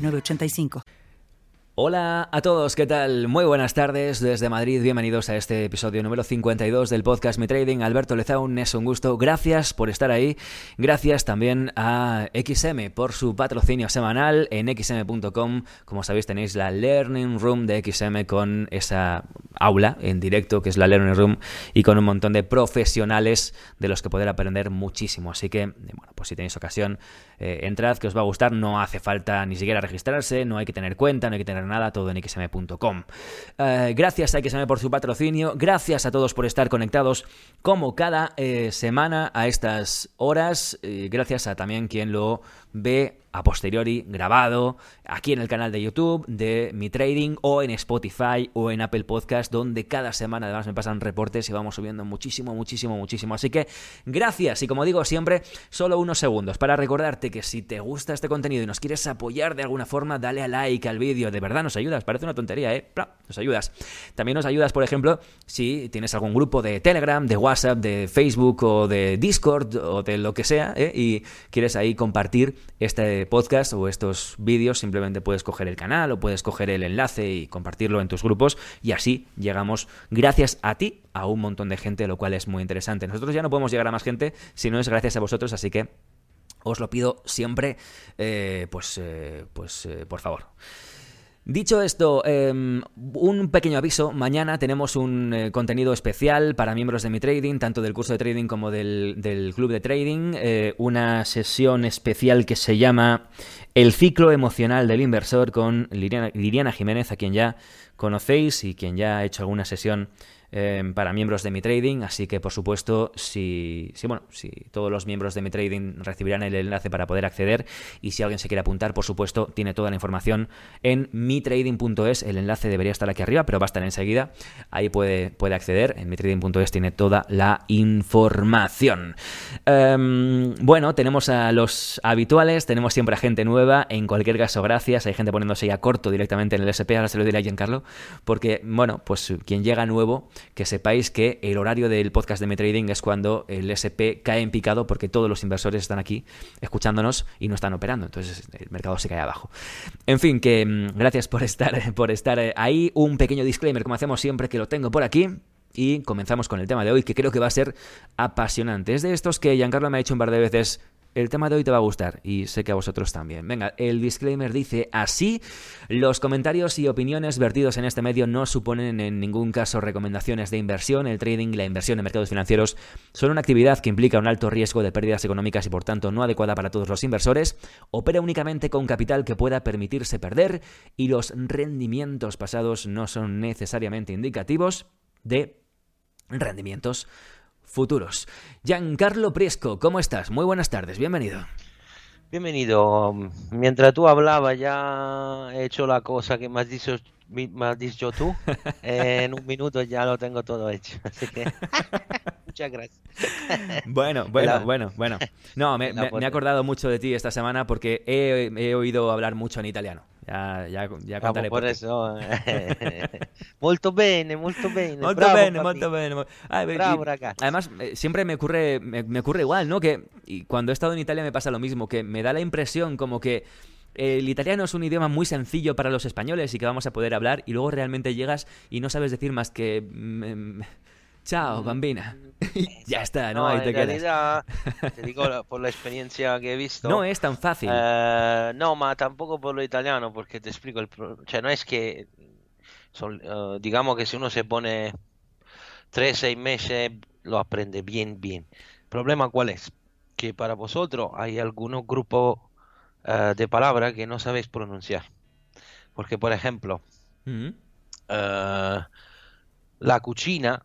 985. Hola a todos, ¿qué tal? Muy buenas tardes desde Madrid, bienvenidos a este episodio número 52 del podcast Mi Trading. Alberto Lezaun, es un gusto, gracias por estar ahí, gracias también a XM por su patrocinio semanal en xm.com. Como sabéis tenéis la Learning Room de XM con esa aula en directo que es la Learning Room y con un montón de profesionales de los que poder aprender muchísimo. Así que, bueno, pues si tenéis ocasión, eh, entrad que os va a gustar, no hace falta ni siquiera registrarse, no hay que tener cuenta, no hay que tener nada, todo en xm.com. Eh, gracias a XM por su patrocinio, gracias a todos por estar conectados como cada eh, semana a estas horas, gracias a también quien lo ve a posteriori grabado aquí en el canal de YouTube de Mi Trading o en Spotify o en Apple Podcast donde cada semana además me pasan reportes y vamos subiendo muchísimo, muchísimo, muchísimo. Así que gracias y como digo siempre, solo unos segundos para recordarte que si te gusta este contenido y nos quieres apoyar de alguna forma, dale a like al vídeo, de verdad nos ayudas, parece una tontería, ¿eh? Nos ayudas. También nos ayudas, por ejemplo, si tienes algún grupo de Telegram, de WhatsApp, de Facebook o de Discord o de lo que sea ¿eh? y quieres ahí compartir este podcast o estos vídeos, simplemente puedes coger el canal o puedes coger el enlace y compartirlo en tus grupos y así llegamos, gracias a ti, a un montón de gente, lo cual es muy interesante. Nosotros ya no podemos llegar a más gente si no es gracias a vosotros, así que os lo pido siempre, eh, pues, eh, pues eh, por favor. Dicho esto, em, un pequeño aviso. Mañana tenemos un eh, contenido especial para miembros de mi trading, tanto del curso de trading como del, club de trading. Eh, una sesión especial que se llama El ciclo emocional del inversor con Liliana Jiménez, a quien ya conocéis y quien ya ha hecho alguna sesión Em, para miembros de mi trading, así que por supuesto si, si, bueno, si todos los miembros de mi trading recibirán el enlace para poder acceder y si alguien se quiere apuntar, por supuesto, tiene toda la información en mitrading.es, el enlace debería estar aquí arriba, pero va a estar enseguida, ahí puede, puede acceder, en mitrading.es tiene toda la información. Em, bueno, tenemos a los habituales, tenemos siempre a gente nueva, en cualquier caso gracias, hay gente poniéndose ya corto directamente en el SP, ahora se lo diré a Giancarlo, porque bueno, pues quien llega nuevo que sepáis que el horario del podcast de Mi Trading es cuando el SP cae en picado porque todos los inversores están aquí escuchándonos y no están operando. Entonces el mercado se cae abajo. En fin, que mm, gracias por estar, por estar eh, ahí. Un pequeño disclaimer, como hacemos siempre, que lo tengo por aquí. Y comenzamos con el tema de hoy, que creo que va a ser apasionante. Es de estos que Giancarlo me ha dicho un par de veces el tema de hoy te va a gustar y sé que a vosotros también. Venga, el disclaimer dice así, los comentarios y opiniones vertidos en este medio no suponen en ningún caso recomendaciones de inversión. El trading y la inversión en mercados financieros son una actividad que implica un alto riesgo de pérdidas económicas y por tanto no adecuada para todos los inversores. Opera únicamente con capital que pueda permitirse perder y los rendimientos pasados no son necesariamente indicativos de rendimientos futuros. Giancarlo Priesco, ¿cómo estás? Muy buenas tardes, bienvenido. Bienvenido. Mientras tú hablabas ya he hecho la cosa que me has dicho, me has dicho tú. en un minuto ya lo tengo todo hecho. Así que muchas gracias. Bueno, bueno, bueno, bueno. No, me, he acordado mucho de ti esta semana porque he oído hablar mucho en italiano. Ya, ya, ya contaré por, eso. molto bene, molto bene. Molto bene, molto bene. Bravo, además, eh, siempre me ocurre, me, ocurre igual, ¿no? Que y cuando he estado en Italia me pasa lo mismo, que me da la impresión como que el italiano es un idioma muy sencillo para los españoles y que vamos a poder hablar y luego realmente llegas y no sabes decir más que... Chao, bambina. ya está, ¿no? Ahí te en realidad, te digo por la experiencia que he visto. No es tan fácil. Eh, no, ma tampoco por lo italiano, porque te explico. El pro... no es que. Eh, digamos que si uno se pone 3, 6 meses, lo aprende bien, bien. ¿El problema cuál es? Que para vosotros hay algunos grupos uh, de palabras que no sabéis pronunciar. Porque, por ejemplo, la cucina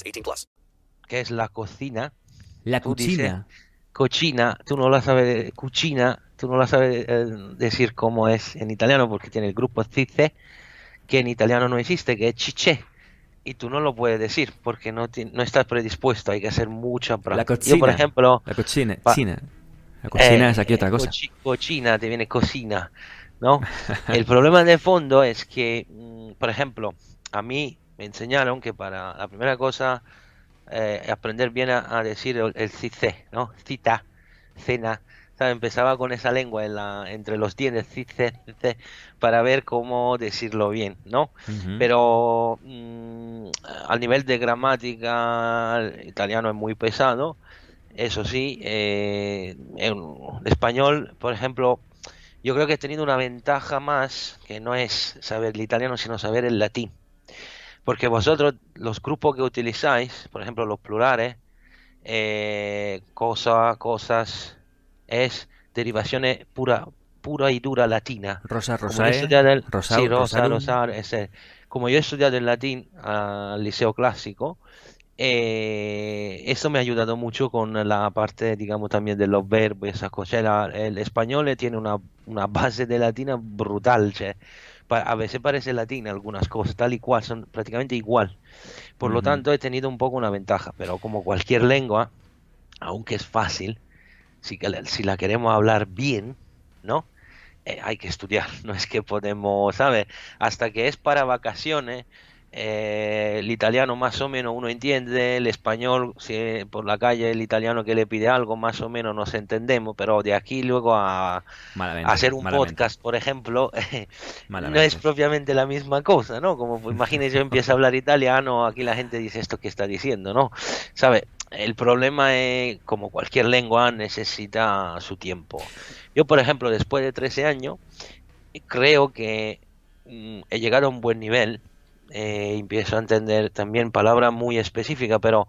18 plus. Que es la cocina. La Tú dices. Cocina, tú no la sabes, cucina, tú no la sabes eh, decir cómo es en italiano porque tiene el grupo cice, que en italiano no existe, que es chiché. Y tú no lo puedes decir porque no, ti- no estás predispuesto, hay que hacer mucha La práctica. cocina. Yo, por ejemplo, La cocina. pa- cocina. La cocina Eh, es aquí otra eh, cosa. cochi- cocina, te viene cocina, ¿no? El problema de fondo es que, mm, por ejemplo, a mí me enseñaron que para la primera cosa, eh, aprender bien a, a decir el, el cice, ¿no? Cita, cena, ¿sabes? Empezaba con esa lengua en la, entre los dientes, cice, cice, para ver cómo decirlo bien, ¿no? Pero mm, al nivel de gramática, el italiano es muy pesado. Eso sí, eh, en español, por ejemplo, yo creo que he tenido una ventaja más, que no es saber el italiano, sino saber el latín. Porque vosotros, los grupos que utilizáis, por ejemplo, los plurales, eh, cosa, cosas, es derivaciones pura, pura y dura latina. Rosa, estudiado el- rosao, sí, rosa, ese. Como yo he estudiado el latín al liceo clásico, eh, eso me ha ayudado mucho con la parte, digamos, también de los verbos y esas cosas. El, español tiene una, una base de latina brutal, che. A veces parece latín algunas cosas, tal y cual, son prácticamente igual. Por lo tanto, he tenido un poco una ventaja, pero como cualquier lengua, aunque es fácil, si, si la queremos hablar bien, ¿no? Eh, hay que estudiar, no es que podemos, ¿sabes? Hasta que es para vacaciones, eh, el italiano más o menos uno entiende, el español, si por la calle el italiano que le pide algo, más o menos nos entendemos, pero de aquí luego a, Malamente, a hacer un malamente, podcast, por ejemplo, no es propiamente la misma cosa, ¿no? Como pues, imagínese yo empiezo a hablar italiano, aquí la gente dice esto que está diciendo, ¿no? ¿Sabe? El problema es, como cualquier lengua, necesita su tiempo. Yo, por ejemplo, después de 13 años, creo que mm, he llegado a un buen nivel. Eh, empiezo a entender también palabras muy específicas, pero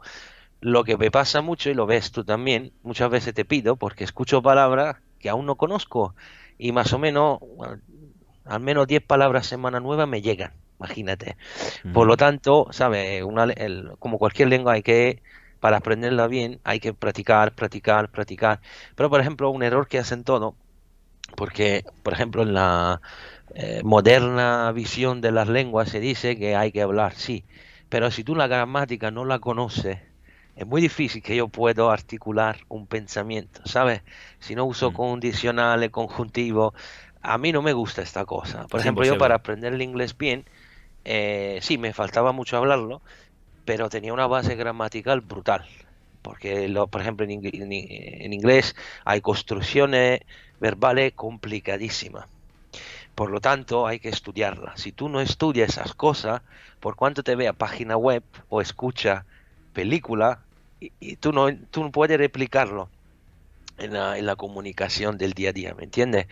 lo que me pasa mucho, y lo ves tú también, muchas veces te pido, porque escucho palabras que aún no conozco, y más o menos, al menos 10 palabras semana nueva me llegan, imagínate. Por lo tanto, ¿sabes? Una, el- como cualquier lengua hay que, para aprenderla bien, hay que practicar, practicar, practicar. Pero, por ejemplo, un error que hacen todo, porque, por ejemplo, en la eh, moderna visión de las lenguas se dice que hay que hablar, sí, pero si tú la gramática no la conoces, es muy difícil que yo pueda articular un pensamiento, ¿sabes? Si no uso condicionales, conjuntivos, a mí no me gusta esta cosa. Por Es ejemplo, yo para aprender el inglés bien, eh, sí, me faltaba mucho hablarlo, pero tenía una base gramatical brutal. Porque, lo, por ejemplo, en, ing- en i- en inglés hay construcciones verbales complicadísimas. Por lo tanto, hay que estudiarla. Si tú no estudias esas cosas, por cuanto te vea página web o escucha película, y, y tú, no, tú no puedes replicarlo en la, en la comunicación del día a día, ¿me entiendes?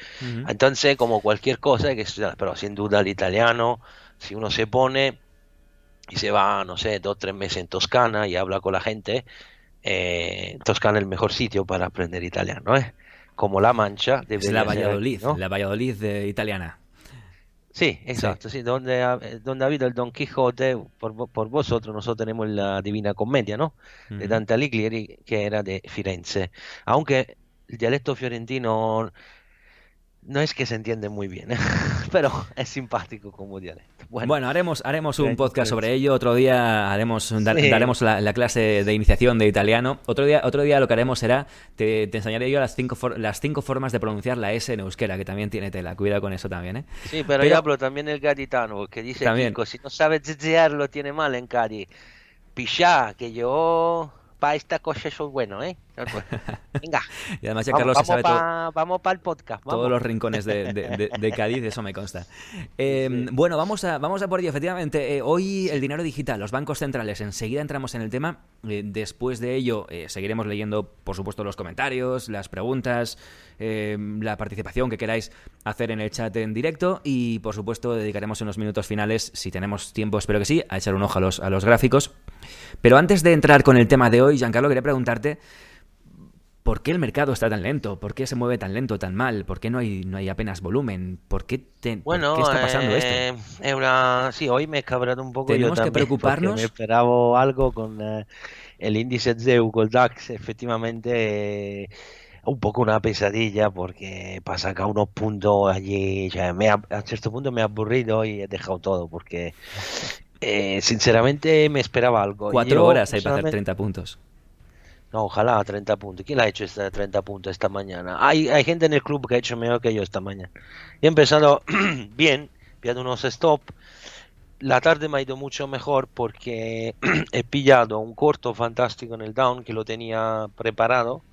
Entonces, como cualquier cosa, hay que estudiar. Pero sin duda el italiano, si uno se pone y se va, no sé, dos o tres meses en Toscana y habla con la gente, eh, Toscana es el mejor sitio para aprender italiano, ¿eh? Como La Mancha, Es la Valladolid, ¿no? la Valladolid de italiana. Sí, exacto, sí, donde, ha- eh, donde ha habido el Don Quijote, por, por vosotros, nosotros tenemos la Divina Comedia, ¿no? De Ujú. Dante Alighieri, que era de Firenze. Aunque el dialecto fiorentino, no es que se entiende muy bien, pero es simpático como dialecto. Bueno, haremos, haremos un podcast sobre ello. Otro día haremos, daremos la, clase de iniciación de italiano. Otro día, otro día lo que haremos será, te, enseñaré yo las cinco, las cinco formas de pronunciar la S en euskera, que también tiene tela. Cuidado con eso también, ¿eh? Sí, pero, yo hablo también el gaditano, que dice también. si no sabe lo tiene mal en Cadi. Pichá, que yo para esta cosa soy bueno, ¿eh? Venga. y además ya Carlos vamos, sabe todo, vamos para el podcast. Todos los rincones de, Cádiz, eso me consta. Em, bueno, vamos a, vamos a por ello. Efectivamente, eh, hoy el dinero digital, los bancos centrales, enseguida entramos en el tema. Eh, después de ello, eh, seguiremos leyendo, por supuesto, los comentarios, las preguntas, la participación que queráis hacer en el chat en directo y, por supuesto, dedicaremos unos minutos finales, si tenemos tiempo, espero que sí, a echar un ojo a los, a los gráficos. Pero antes de entrar con el tema de hoy, Giancarlo, quería preguntarte ¿Por qué el mercado está tan lento? ¿Por qué se mueve tan lento, tan mal? ¿Por qué no hay, no hay apenas volumen? ¿Por qué, bueno, ¿por qué está pasando esto? Eh, una... Sí, hoy me he cabrado un poco. ¿Tenemos que preocuparnos? Me esperaba algo con eh, el índice ZEU, con DAX, efectivamente... un poco una pesadilla porque para sacar unos puntos allí, ya me a cierto punto me ha aburrido y he dejado todo porque eh, sinceramente me esperaba algo. Cuatro horas hay para hacer 30 puntos. No, ojalá 30 puntos. ¿Quién ha hecho esta 30 puntos esta mañana? Hay, hay gente en el club que ha hecho mejor que yo esta mañana. He empezado bien, pillado unos stop. La tarde me ha ido mucho mejor porque he pillado un corto fantástico en el down que lo tenía preparado,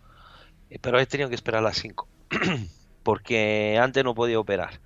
eh, pero he tenido que esperar a las 5 porque antes no podía operar.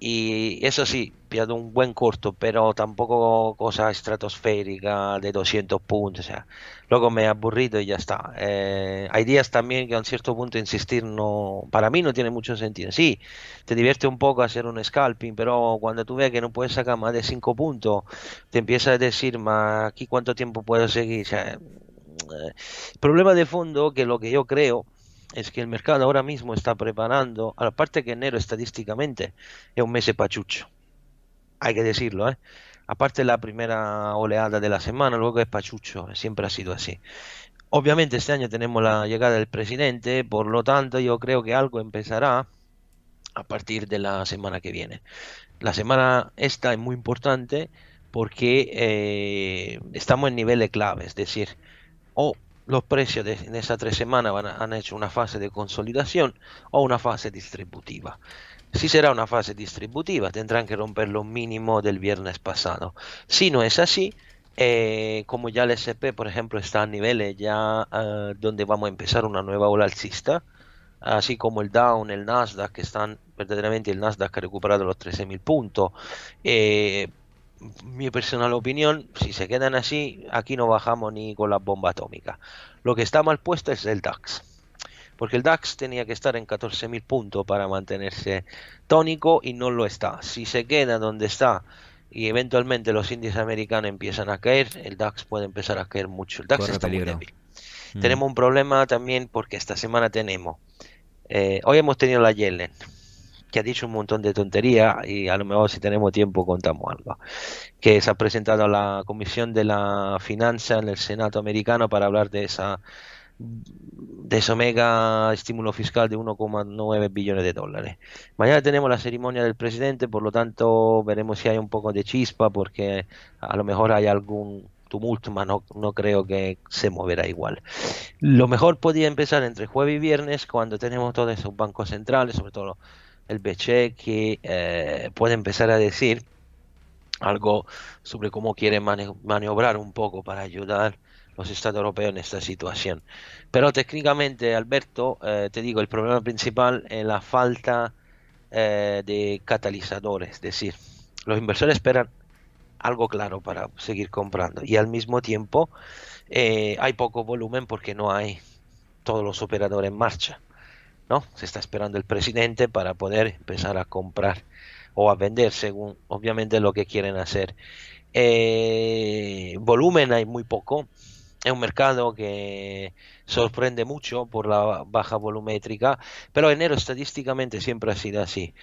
Y eso sí, pierdo un buen corto, pero tampoco cosa estratosférica de 200 puntos. O sea, luego me he aburrido y ya está. Eh, hay días también que a un cierto punto insistir no, para mí no tiene mucho sentido. Sí, te divierte un poco hacer un scalping, pero cuando tú ves que no puedes sacar más de 5 puntos, te empiezas a decir, ma, aquí cuánto tiempo puedo seguir. O sea, eh, problema de fondo que lo que yo creo es que el mercado ahora mismo está preparando, aparte que enero estadísticamente es un mes pachucho, hay que decirlo, ¿eh? aparte la primera oleada de la semana, luego es pachucho, siempre ha sido así. Obviamente este año tenemos la llegada del presidente, por lo tanto yo creo que algo empezará a partir de la semana que viene. La semana esta es muy importante porque eh, estamos en niveles clave, es decir, o los precios de, en esas tres semanas van han hecho una fase de consolidación o una fase distributiva. Si será una fase distributiva, tendrán que romper lo mínimo del viernes pasado. Si no es así, eh, como ya el SP, por ejemplo, está a niveles ya eh, donde vamos a empezar una nueva ola alcista, así como el Down, el Nasdaq, que están verdaderamente el Nasdaq ha recuperado los 13.000 puntos, eh, mi personal opinión, si se quedan así, aquí no bajamos ni con la bomba atómica. Lo que está mal puesto es el DAX. Porque el DAX tenía que estar en 14.000 puntos para mantenerse tónico y no lo está. Si se queda donde está y eventualmente los índices americanos empiezan a caer, el DAX puede empezar a caer mucho. El DAX está muy débil. Mm. Tenemos un problema también porque esta semana tenemos. Eh, hoy hemos tenido la Yellen que ha dicho un montón de tontería y a lo mejor si tenemos tiempo contamos algo. Que se ha presentado a la Comisión de la Finanza en el Senado americano para hablar de esa de ese mega estímulo fiscal de 1,9 billones de dólares. Mañana tenemos la ceremonia del presidente, por lo tanto veremos si hay un poco de chispa porque a lo mejor hay algún tumulto, pero no, no creo que se moverá igual. Lo mejor podría empezar entre jueves y viernes cuando tenemos todos esos bancos centrales, sobre todo el que eh, puede empezar a decir algo sobre cómo quiere maniobrar un poco para ayudar los estados europeos en esta situación. Pero técnicamente, Alberto, eh, te digo, el problema principal es la falta eh, de catalizadores, es decir, los inversores esperan algo claro para seguir comprando y al mismo tiempo hay poco volumen porque no hay todos los operadores en marcha. ¿No? Se está esperando el presidente para poder empezar a comprar o a vender según obviamente lo que quieren hacer. Eh, volumen hay muy poco. Es un mercado que sorprende mucho por la baja volumétrica, pero enero estadísticamente siempre ha sido así.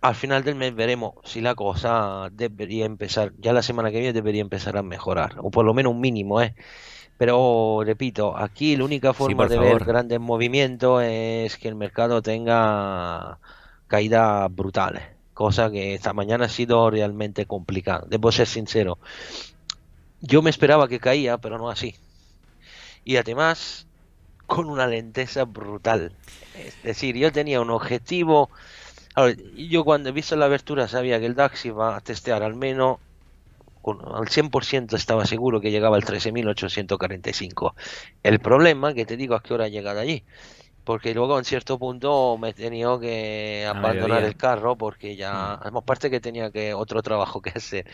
Al final del mes veremos si la cosa debería empezar, ya la semana que viene debería empezar a mejorar, o por lo menos un mínimo, ¿eh? Pero repito, aquí la única forma de ver grandes movimientos es que el mercado tenga caídas brutales, cosa que esta mañana ha sido realmente complicado. Debo ser sincero, yo me esperaba que caía, pero no así. Y además, con una lenteza brutal. Es decir, yo tenía un objetivo. yo cuando he visto la abertura sabía que el DAX iba a testear al menos con, al 100% estaba seguro que llegaba al 13.845. El problema, que te digo, a qué hora ha llegado allí. Porque luego en cierto punto me he tenido que abandonar el carro porque ya, mm. aparte que tenía que otro trabajo que hacer.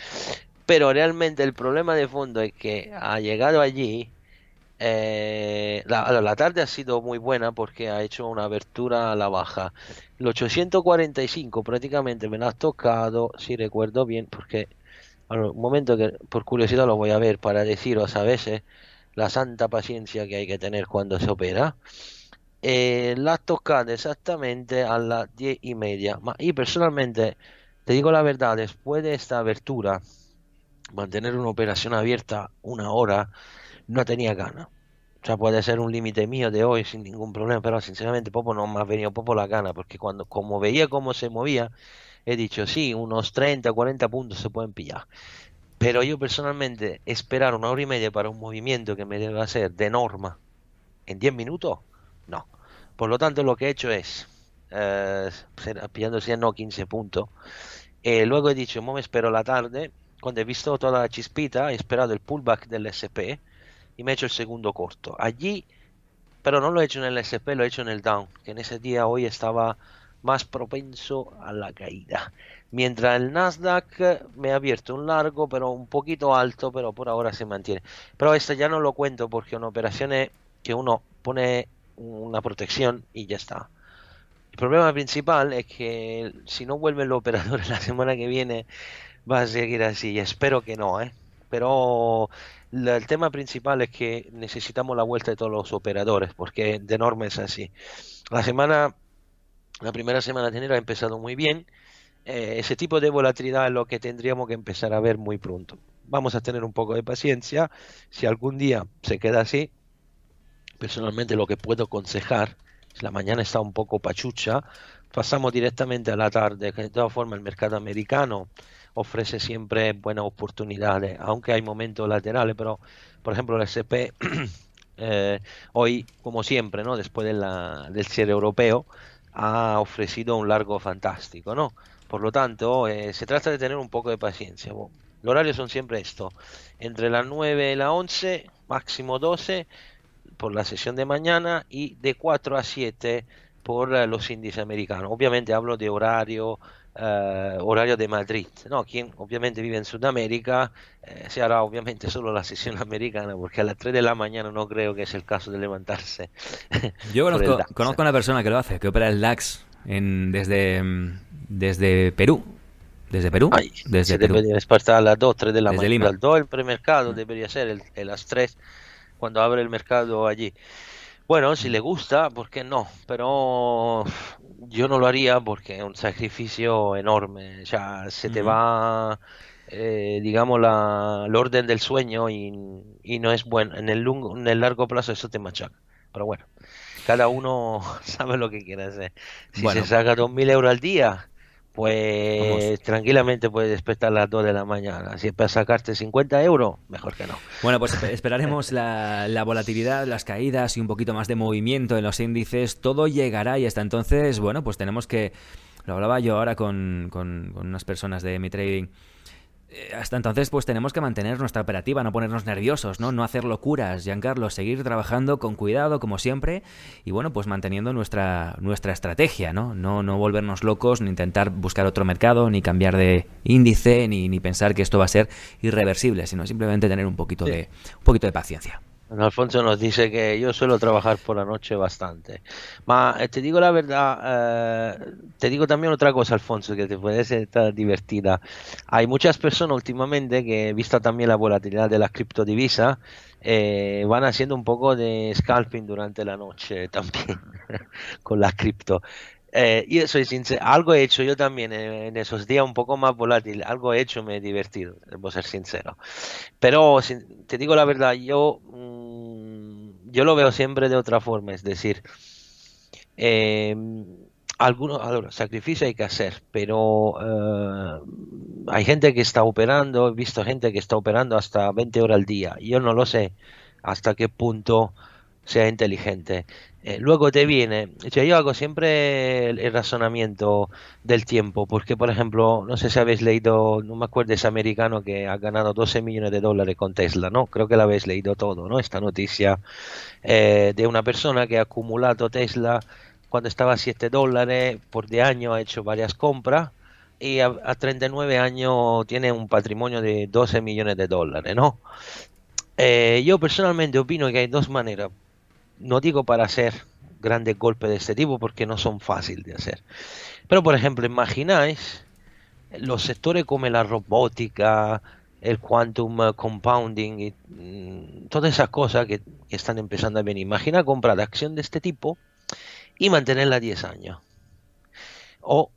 Pero realmente el problema de fondo es que ha llegado allí, eh, la, la, tarde ha sido muy buena porque ha hecho una abertura a la baja. El 845 prácticamente me lo ha tocado, si recuerdo bien, porque un momento que por curiosidad lo voy a ver para deciros a veces la santa paciencia que hay que tener cuando se opera. Eh, la tocado exactamente a las diez y media. y personalmente, te digo la verdad, después de esta abertura, mantener una operación abierta una hora, no tenía ganas. O sea, puede ser un límite mío de hoy sin ningún problema, pero sinceramente Popo no me ha venido Popo la gana, porque cuando como veía cómo se movía, he dicho, sí, unos 30, 40 puntos se pueden pillar. Pero yo personalmente, esperar una hora y media para un movimiento que me debe hacer de norma en 10 minutos, no. Por lo tanto, lo que he hecho es, eh, pillando 100 o 15 puntos, eh, luego he dicho, me espero la tarde, cuando he visto toda la chispita, he esperado el pullback del SP y me he hecho el segundo corto. Allí, pero no lo he hecho en el SP, lo he hecho en el down, que en ese día hoy estaba más propenso a la caída. Mientras el Nasdaq me ha abierto un largo, pero un poquito alto, pero por ahora se mantiene. Pero esto ya no lo cuento porque una operación es que uno pone una protección y ya está. El problema principal es que si no vuelven los operadores la semana que viene, va a seguir así. Espero que no, ¿eh? Pero el tema principal es que necesitamos la vuelta de todos los operadores, porque de norma es así. La semana la primera semana de enero ha empezado muy bien. Eh, ese tipo de volatilidad es lo que tendríamos que empezar a ver muy pronto. Vamos a tener un poco de paciencia. Si algún día se queda así, personalmente lo que puedo aconsejar, si la mañana está un poco pachucha, pasamos directamente a la tarde, que de todas formas el mercado americano ofrece siempre buenas oportunidades, aunque hay momentos laterales, pero por ejemplo el SP eh, hoy, como siempre, ¿no? después de la, del cierre europeo, ha ofrecido un largo fantástico, ¿no? Por lo tanto, eh, se trata de tener un poco de paciencia. Los horarios son siempre esto, entre las 9 y las 11, máximo 12 por la sesión de mañana y de 4 a 7 por eh, los índices americanos. Obviamente hablo de horario eh, horario de Madrid. No, quien obviamente vive en Sudamérica eh, se hará obviamente solo la sesión americana, porque a las 3 de la mañana no creo que es el caso de levantarse. Yo conozco, conozco a una persona que lo hace, que opera el DAX en, desde, desde Perú. Desde Perú. desde Perú. debería despertar a las 2, 3 de la mañana. Al 2 el premercado debería ser el, el, las 3 cuando abre el mercado allí. Bueno, si le gusta, ¿por qué no? Pero yo no lo haría porque es un sacrificio enorme. Ya se te va, eh, digamos, la, el orden del sueño y, no es bueno. En el, en el largo plazo eso te machaca. Pero bueno, cada uno sabe lo que quiere hacer. Si se saca 2.000 euros al día, pues tranquilamente puedes despertar a las 2 de la mañana. Si es para sacarte 50 euros, mejor que no. Bueno, pues esperaremos la, la, volatilidad, las caídas y un poquito más de movimiento en los índices. Todo llegará y hasta entonces, bueno, pues tenemos que... Lo hablaba yo ahora con, con, con unas personas de mi trading hasta entonces, pues tenemos que mantener nuestra operativa, no ponernos nerviosos, ¿no? No hacer locuras, Giancarlo, seguir trabajando con cuidado, como siempre, y bueno, pues manteniendo nuestra, nuestra estrategia, ¿no? ¿no? No volvernos locos, ni intentar buscar otro mercado, ni cambiar de índice, ni, ni pensar que esto va a ser irreversible, sino simplemente tener un poquito, de, un poquito de paciencia. Alfonso nos dice que yo suelo trabajar por la noche bastante. Ma eh, te digo la verdad, eh, te digo también otra cosa, Alfonso, que te puede ser divertida. Hay muchas personas últimamente que, vista también la volatilidad de la criptodivisa, eh, van haciendo un poco de scalping durante la noche también con la cripto. Eh, yo soy sincero, algo he hecho yo también en, esos días un poco más volátil, algo he hecho, me he divertido, debo ser sincero. Pero te digo la verdad, yo, mm, yo lo veo siempre de otra forma, es decir, eh, algunos ahora, sacrificio hay que hacer, pero eh, hay gente que está operando, he visto gente que está operando hasta 20 horas al día. Yo no lo sé hasta qué punto sea inteligente. Eh, luego te viene, o sea, yo hago siempre el, razonamiento del tiempo, porque por ejemplo, no sé si habéis leído, no me acuerdo, ese americano que ha ganado 12 millones de dólares con Tesla, ¿no? Creo que la habéis leído todo, ¿no? Esta noticia eh, de una persona que ha acumulado Tesla cuando estaba a 7 dólares por de año, ha hecho varias compras y a, a 39 años tiene un patrimonio de 12 millones de dólares, ¿no? Eh, yo personalmente opino que hay dos maneras. No digo para hacer grandes golpes de este tipo porque no son fáciles de hacer. Pero por ejemplo, imagináis los sectores como la robótica, el quantum compounding y mm, todas esas cosas que, que están empezando a venir. Imagina comprar acción de este tipo y mantenerla 10 años. O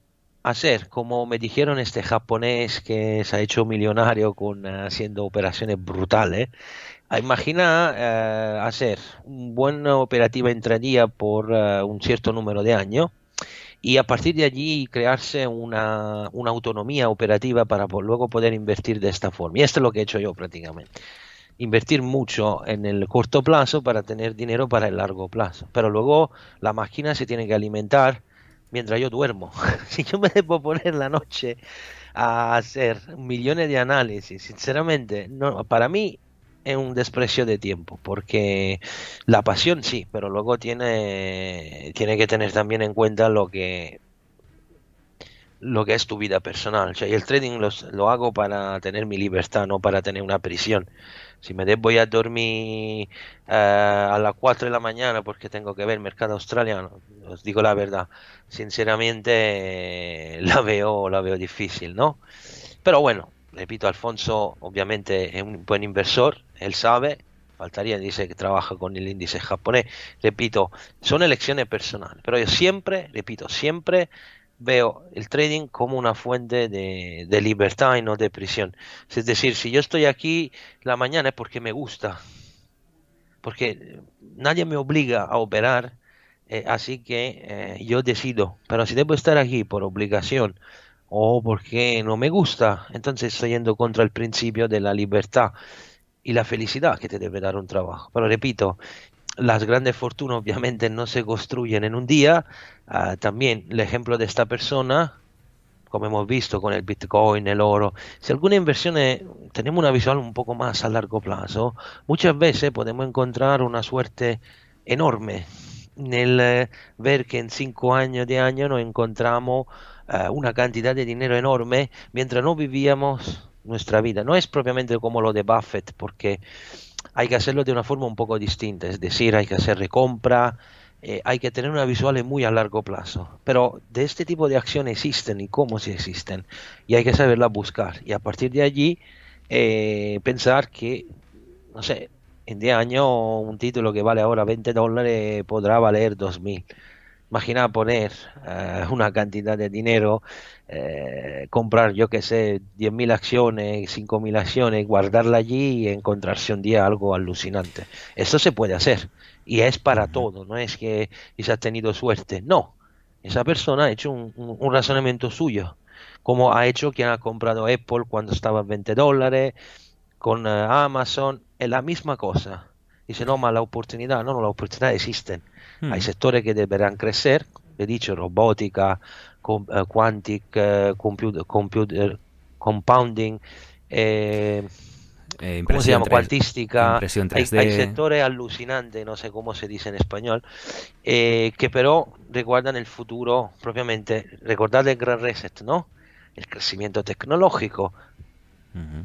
hacer, como me dijeron este japonés que se ha hecho millonario con uh, haciendo operaciones brutales, a imagina eh, hacer una buena operativa intradía por eh, un cierto número de años y a partir de allí crearse una, una autonomía operativa para luego poder invertir de esta forma. Y esto es lo que he hecho yo prácticamente. Invertir mucho en el corto plazo para tener dinero para el largo plazo. Pero luego la máquina se tiene que alimentar mientras yo duermo. si yo me debo poner la noche a hacer millones de análisis, sinceramente, no, para mí es un desprecio de tiempo, porque la pasión sí, pero luego tiene, tiene que tener también en cuenta lo que lo que es tu vida personal. Y el trading los- lo hago para tener mi libertad, no para tener una prisión. Si me voy a dormir eh, a las 4 de la mañana porque tengo que ver mercado australiano, os digo la verdad, sinceramente la veo, la veo difícil, ¿no? Pero bueno, repito, Alfonso obviamente es un buen inversor, él sabe, faltaría, dice que trabaja con el índice japonés. Repito, son elecciones personales, pero yo siempre, repito, siempre veo el trading como una fuente de, libertad y no de prisión. Es decir, si yo estoy aquí la mañana es porque me gusta, porque nadie me obliga a operar, eh, así que eh, yo decido. Pero si debo estar aquí por obligación o porque no me gusta, entonces estoy yendo contra el principio de la libertad y la felicidad que te debe dar un trabajo. Pero repito, las grandes fortunas obviamente no se construyen en un día. Ah, también el ejemplo de esta persona, como hemos visto con el Bitcoin, el oro, si alguna inversión tenemos una visual un poco más a largo plazo, muchas veces podemos encontrar una suerte enorme en el eh, ver que en cinco años de año nos encontramos eh, una cantidad de dinero enorme mientras no vivíamos nuestra vida. No es propiamente como lo de Buffett, porque hay que hacerlo de una forma un poco distinta, es decir, hay que hacer recompra, eh, hay que tener una visual muy a largo plazo. Pero de este tipo de acciones existen y cómo se existen, y hay que saberla buscar. Y a partir de allí, eh, pensar que, no sé, en 10 años un título que vale ahora 20 dólares podrá valer 2.000. Imagina poner eh, una cantidad de dinero, eh, comprar, yo que sé, 10.000 acciones, 5.000 acciones, guardarla allí y encontrarse un día algo alucinante. Esto se puede hacer y es para todo, no es que se ha tenido suerte, no. Esa persona ha hecho un, un- un razonamiento suyo, como ha hecho quien ha comprado Apple cuando estaba a 20 dólares, con eh, Amazon, es la misma cosa. Dice, no, ma la oportunidad, no, no, la oportunidad existen. Hay sectores que deberán crecer, he dicho, robótica, com- eh, quantic, eh, computer, computer- compounding, eh, Eh, ¿cómo se llama? impresión 3D. Cuantística. Hay, 3D. hay sectores alucinantes, no sé cómo se dice en español, eh, que pero recuerdan el futuro propiamente. Recordad el Gran Reset, ¿no? El crecimiento tecnológico,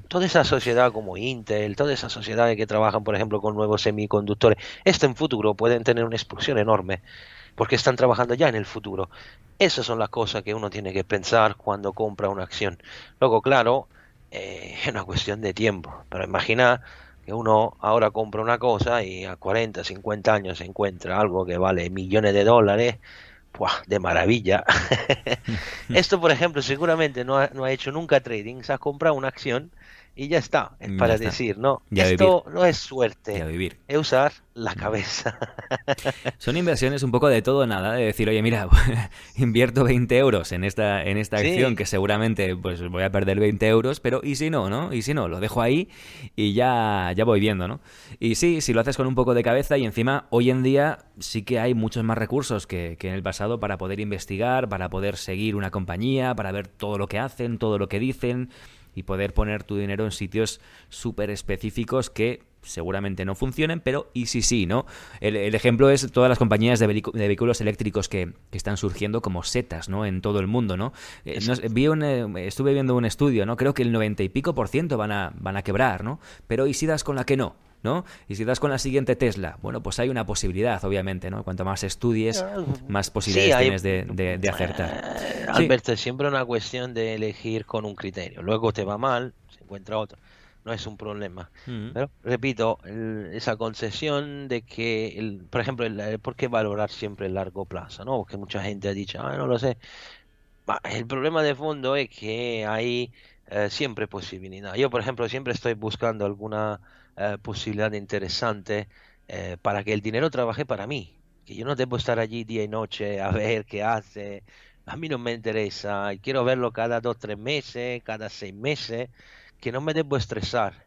Toda esa sociedad como Intel, todas esas sociedades que trabajan, por ejemplo, con nuevos semiconductores, esto en futuro pueden tener una explosión enorme, porque están trabajando ya en el futuro. Esas son las cosas que uno tiene que pensar cuando compra una acción. Luego, claro, eh, es una cuestión de tiempo, pero imagina que uno ahora compra una cosa y a 40, 50 años se encuentra algo que vale millones de dólares, de maravilla. Esto, por ejemplo, seguramente no ha, no ha hecho nunca trading, se ha comprado una acción y ya está, es Ya para está. decir, no, esto vivir. no es suerte, vivir. es usar la cabeza. Son inversiones un poco de todo o nada, de decir, oye, mira, invierto 20 euros en esta, en esta Sí. acción que seguramente pues voy a perder 20 euros, pero ¿y si no, no? ¿Y si no? Lo dejo ahí y ya, ya voy viendo, ¿no? Y sí, si lo haces con un poco de cabeza y encima hoy en día sí que hay muchos más recursos que, que en el pasado para poder investigar, para poder seguir una compañía, para ver todo lo que hacen, todo lo que dicen y poder poner tu dinero en sitios súper específicos que seguramente no funcionen, pero y si sí, ¿no? El, el ejemplo es todas las compañías de, vehículos eléctricos que, que están surgiendo como setas, ¿no? En todo el mundo, ¿no? Eh, no vi un, eh, estuve viendo un estudio, ¿no? Creo que el 90 y pico por ciento van a, van a quebrar, ¿no? Pero ¿y si das con la que no? ¿No? Y si das con la siguiente Tesla, bueno, pues hay una posibilidad, obviamente, ¿no? Cuanto más estudies, más posibilidades Sí, hay- tienes de, de- de acertar. Eh, Sí. Alberto, es siempre una cuestión de elegir con un criterio. Luego te va mal, se encuentra otro. No es un problema. Pero, repito, el- esa concesión de que, el, por ejemplo, el, por qué valorar siempre el largo plazo, ¿no? Porque mucha gente ha dicho, ah, no lo sé. El problema de fondo es que hay eh, siempre posibilidad. Yo, por ejemplo, siempre estoy buscando alguna eh, posibilidad interesante eh, para que el dinero trabaje para mí. Que yo no debo estar allí día y noche a ver qué hace. A mí no me interesa. Quiero verlo cada dos, tres meses, cada seis meses. Que no me debo estresar.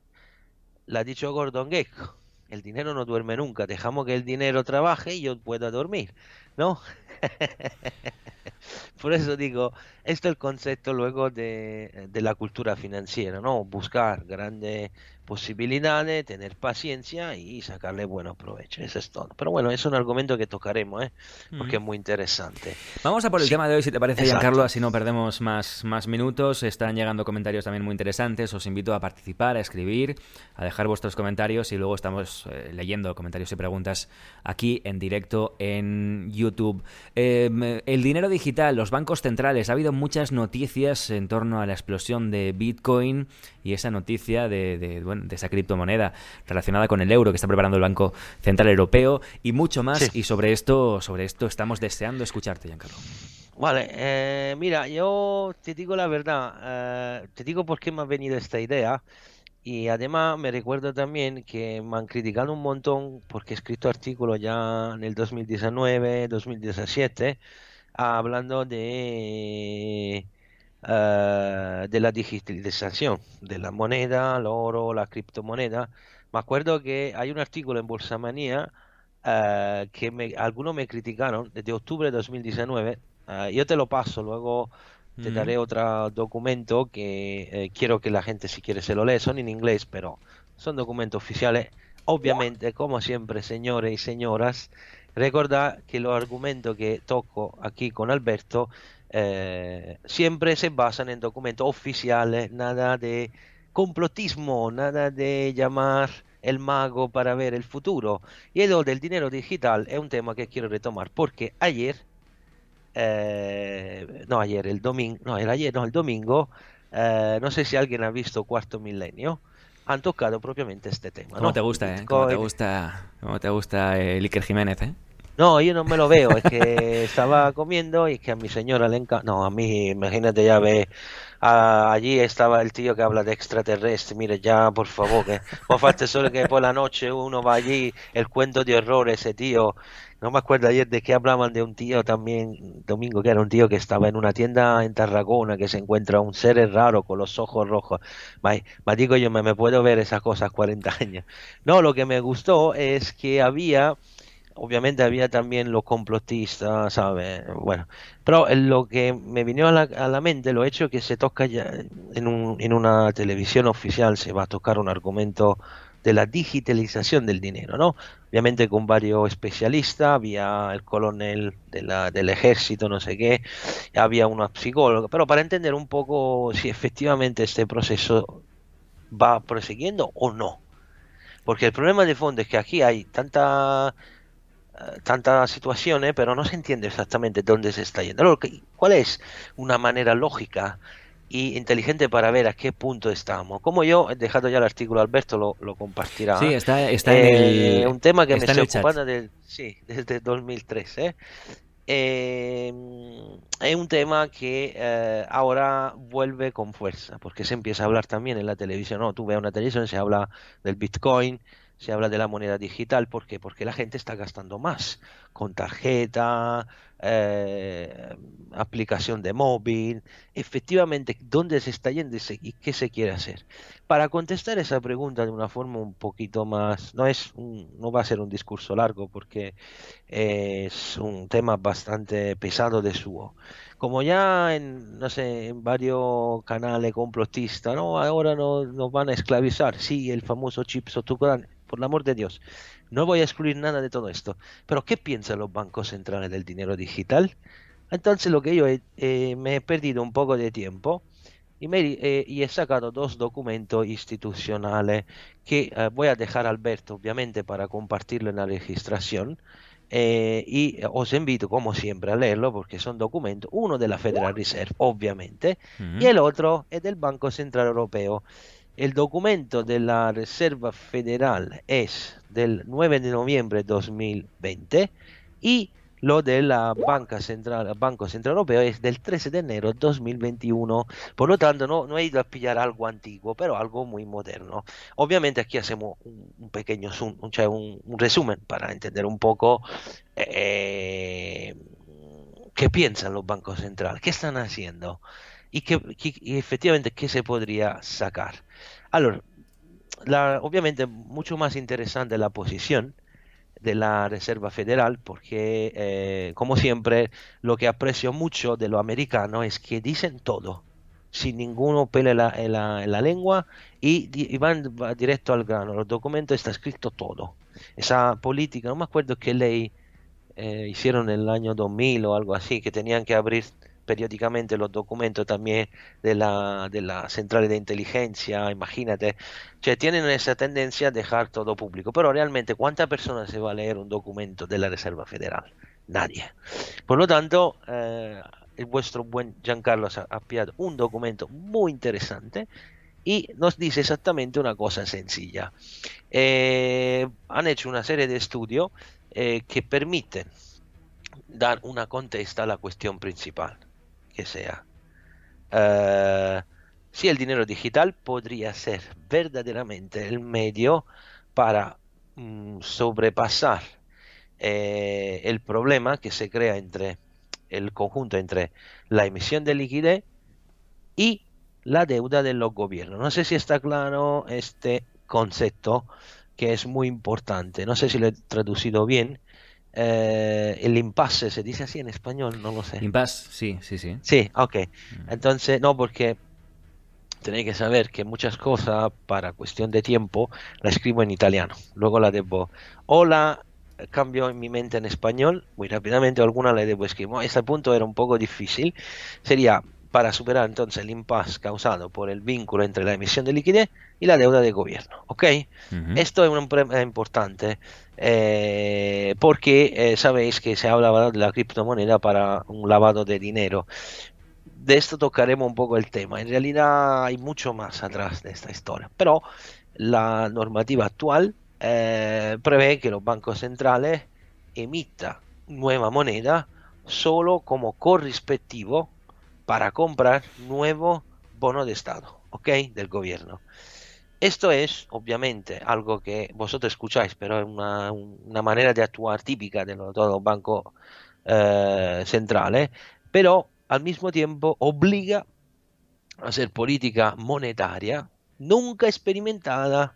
Lo ha dicho Gordon Gekko. El dinero no duerme nunca. Dejamos que el dinero trabaje y yo pueda dormir. ¿No? Por eso digo, esto es el concepto luego de, de la cultura financiera, ¿no? Buscar grandes posibilidades, tener paciencia y sacarle buenos provechos. Eso es todo. Pero bueno, es un argumento que tocaremos, ¿eh? Porque es muy interesante. Vamos a por el Sí, tema de hoy, si te parece, exacto. Giancarlo, así no perdemos más, más minutos. Están llegando comentarios también muy interesantes. Os invito a participar, a escribir, a dejar vuestros comentarios y luego estamos eh, leyendo comentarios y preguntas aquí en directo en YouTube. Eh, el dinero digital, los bancos centrales. Ha habido muchas noticias en torno a la explosión de Bitcoin y esa noticia de, de, bueno, de esa criptomoneda relacionada con el euro que está preparando el Banco Central Europeo y mucho más. Sí. Y sobre esto, sobre esto estamos deseando escucharte, Giancarlo. Vale, eh, mira, yo te digo la verdad, eh, te digo por qué me ha venido esta idea y además me recuerdo también que me han criticado un montón porque he escrito artículos ya en el 2019, 2017, hablando de, eh, de la digitalización de la moneda, el oro, la criptomoneda. Me acuerdo que hay un artículo en Bolsamanía eh, que me, algunos me criticaron desde octubre de 2019. eh, yo te lo paso, luego te Mm. daré otro documento que eh, quiero que la gente, si quiere, se lo lea. Son en inglés, pero son documentos oficiales. Obviamente, como siempre, señores y señoras, recordad que los argumentos que toco aquí con Alberto eh, siempre se basan en documentos oficiales, nada de complotismo, nada de llamar el mago para ver el futuro. Y lo del dinero digital es un tema que quiero retomar porque ayer, eh, no ayer, el domingo, no, era ayer, no, el domingo, eh, no sé si alguien ha visto Cuarto Milenio, han tocado propiamente este tema. ¿Cómo ¿no? te gusta, eh? ¿Cómo te Bitcoin. gusta, cómo te gusta el Iker Jiménez, eh? No, yo no me lo veo, es que estaba comiendo y es que a mi señora le encanta. No, a mí, imagínate, ya ve, a- allí estaba el tío que habla de extraterrestre. Mire, ya, por favor, que no falta solo que por la noche uno va allí, el cuento de horror, ese tío. No me acuerdo ayer de que hablaban de un tío también, domingo, que era un tío que estaba en una tienda en Tarragona, que se encuentra un ser raro con los ojos rojos. Ma digo yo, me, me puedo ver esas cosas 40 años. No, lo que me gustó es que había obviamente había también los complotistas, ¿sabes? Bueno, pero lo que me vino a la, a la mente, lo hecho que se toca ya en, un, en una televisión oficial, se va a tocar un argumento de la digitalización del dinero, ¿no? Obviamente con varios especialistas, había el coronel de la, del ejército, no sé qué, había una psicóloga, pero para entender un poco si efectivamente este proceso va prosiguiendo o no. Porque el problema de fondo es que aquí hay tanta eh, tantas situaciones, pero no se entiende exactamente dónde se está yendo. Ahora, ¿qué- ¿Cuál es una manera lógica y inteligente para ver a qué punto estamos? Como yo he dejado ya el artículo, Alberto lo, lo compartirá. Sí, está, está en Eh, el. un tema que me está en ocupando del- sí, desde 2003. ¿eh? eh, es un tema que eh, ahora vuelve con fuerza, porque se empieza a hablar también en la televisión. No, tú ves una televisión, se habla del Bitcoin, se habla de la moneda digital, ¿por qué? Porque la gente está gastando más con tarjeta, eh, aplicación de móvil. Efectivamente, ¿dónde se está yendo y qué se quiere hacer? Para contestar esa pregunta de una forma un poquito más, no es, no va a ser un discurso largo porque es un tema bastante pesado de suo. Como ya en, no sé, en varios canales complotistas, no, ahora no, nos van a esclavizar, sí, el famoso chip sotucrán por el amor de Dios. No voy a excluir nada de todo esto. Pero ¿qué piensan los bancos centrales del dinero digital? Entonces lo que yo he, me he perdido un poco de tiempo y, me, eh, y he sacado dos documentos institucionales que eh, voy a dejar a Alberto obviamente para compartirlo en la registración. Eh, y os invito como siempre a leerlo porque son documentos, uno de la Federal Reserve obviamente y el otro es del Banco Central Europeo. El documento de la Reserva Federal es del 9 de noviembre de 2020 y lo de la Banca Central, Banco Central Europeo es del 13 de enero de 2021. Por lo tanto, no, he ido a pillar algo antiguo, pero algo muy moderno. Obviamente aquí hacemos un, pequeño zoom, un, un, resumen para entender un poco eh, qué piensan los bancos centrales, qué están haciendo y, qué, y efectivamente qué se podría sacar. Ahora, la, obviamente mucho más interesante la posición de la Reserva Federal porque, eh, como siempre, lo que aprecio mucho de lo americano es que dicen todo, sin ninguno pele la, en la, lengua y, van directo al grano. Los documentos está escrito todo. Esa política, no me acuerdo qué ley eh, hicieron en el año 2000 o algo así, que tenían que abrir periódicamente los documentos también de la, de la central de inteligencia, imagínate, cioè, tienen esa tendencia a dejar todo público, pero realmente ¿cuántas personas se va a leer un documento de la Reserva Federal? Nadie. Por lo tanto, eh, el vuestro buen Giancarlo ha, enviado un documento muy interesante y nos dice exactamente una cosa sencilla. Eh, han hecho una serie de estudios eh, que permiten dar una contesta a la cuestión principal que sea. Uh, si el dinero digital podría ser verdaderamente el medio para mm, sobrepasar eh, el problema que se crea entre el conjunto entre la emisión de liquidez y la deuda de los gobiernos. No sé si está claro este concepto que es muy importante. No sé si lo he traducido bien, eh, el impasse, ¿se dice así en español? No lo sé. Impasse, sí, sí, sí. Sí, ok. Mm. Entonces, no, porque tenéis que saber que muchas cosas, para cuestión de tiempo, la escribo en italiano. Luego la debo. O la cambio en mi mente en español, muy rápidamente, alguna la debo escribir. Este punto era un poco difícil. Sería para superar entonces el impasse causado por el vínculo entre la emisión de liquidez y la deuda de gobierno. ¿Ok? Esto es un problema importante eh, porque eh, sabéis que se hablaba de la criptomoneda para un lavado de dinero. De esto tocaremos un poco el tema. En realidad hay mucho más atrás de esta historia, pero la normativa actual eh, prevé que los bancos centrales emitan nueva moneda solo como correspectivo para comprar nuevo bono de Estado, ¿ok? Del gobierno. Esto es, obviamente, algo que vosotros escucháis, pero es una, una manera de actuar típica de los, todos los bancos eh, pero al mismo tiempo obliga a hacer política monetaria nunca experimentada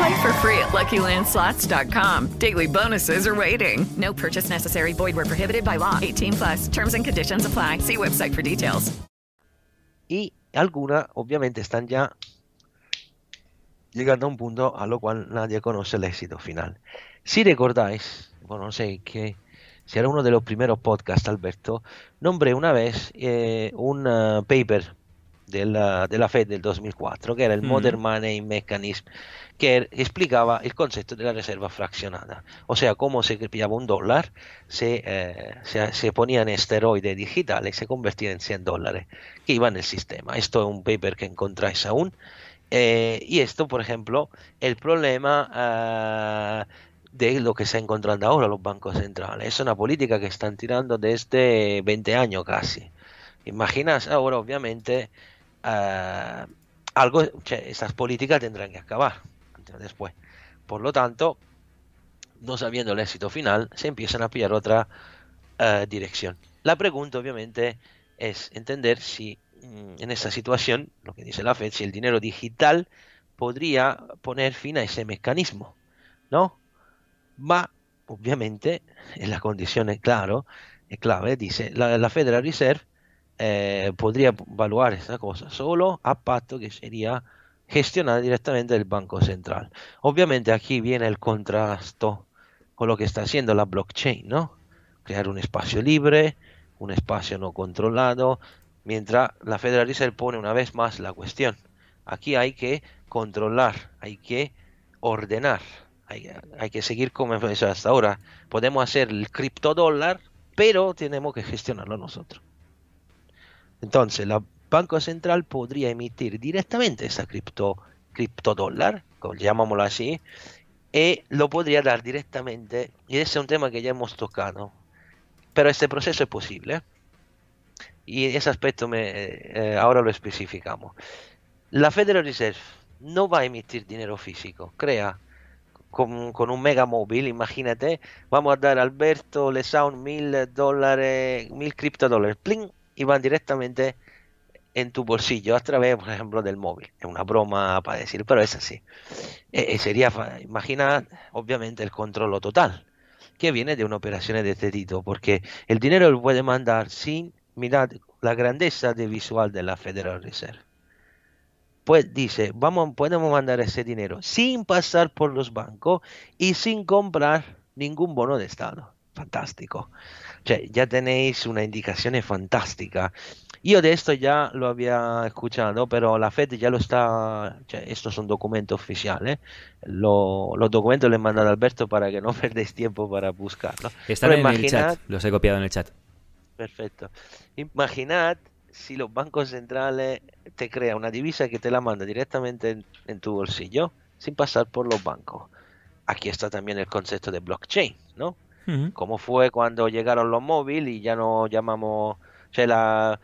Play for free at LuckyLandSlots.com. Daily bonuses are waiting. No purchase necessary. Void were prohibited by law. 18 plus. Terms and conditions apply. See website for details. Y algunas, obviamente, están ya llegando a un punto a lo cual nadie conoce el éxito final. Si recordáis, bueno, no sé qué, si era uno de los primeros podcasts, Alberto, nombré una vez eh, un uh, paper de la, de la Fed del 2004, que era el Mm. Modern Money Mechanism, que explicaba el concepto de la reserva fraccionada. O sea, cómo se pillaba un dólar, se, eh, se, se ponía en esteroide digital y se convertía en 100 dólares que iban en el sistema. Esto es un paper que encontráis aún. Eh, y esto, por ejemplo, el problema ah, de lo que se encontrando ahora los bancos centrales. Es una política que están tirando desde 20 años casi. Imaginas ahora, obviamente, ah, algo, estas políticas tendrán que acabar después. Por lo tanto, no sabiendo el éxito final, se empiezan a pillar otra eh, dirección. La pregunta, obviamente, es entender si mm, en esta situación, lo que dice la Fed, si el dinero digital podría poner fin a ese mecanismo, ¿no? Ma, obviamente, en la condición es claro, es clave, dice, la, Federal Reserve eh, podría evaluar esta cosa solo a patto que sería gestionada directamente del Banco Central. Obviamente aquí viene el contrasto con lo que está haciendo la blockchain, ¿no? Crear un espacio libre, un espacio no controlado, mientras la Federal Reserve pone una vez más la cuestión. Aquí hay que controlar, hay que ordenar, hay, que seguir como hasta ahora. Podemos hacer el criptodólar, pero tenemos que gestionarlo nosotros. Entonces, el Banco Central podría emitir directamente esa cripto, criptodólar, llamámoslo así, y lo podría dar directamente, y ese es un tema que ya hemos tocado, pero este proceso es posible. Y ese aspecto me, eh, ahora lo especificamos. La Federal Reserve no va a emitir dinero físico, crea con, un mega móvil, imagínate, vamos a dar a Alberto Lesaun mil dólares, mil criptodólares, pling, y van directamente en tu bolsillo a través, por ejemplo, del móvil. Es una broma para decir, pero es así. Eh, eh, sería, imagina, obviamente, el control total, que viene de una operación de este porque el dinero lo puede mandar sin mirar la grandeza de visual de la Federal Reserve. Pues dice, vamos, podemos mandar ese dinero sin pasar por los bancos y sin comprar ningún bono de Estado. Fantástico. Ya tenéis una indicación fantástica. Yo de esto ya lo había escuchado, pero la Fed ya lo está. cioè, esto es un documento oficial. ¿eh? Lo- los documentos les he mandado a Alberto para que no perdáis tiempo para buscarlo. Están en el chat, los he copiado en el chat. Perfecto. Imaginad si los bancos centrales te crean una divisa que te la manda directamente en, en tu bolsillo sin pasar por los bancos. Aquí está también el concepto de blockchain, ¿no? Como fue cuando llegaron los móviles y ya no llamamos, o sea, la-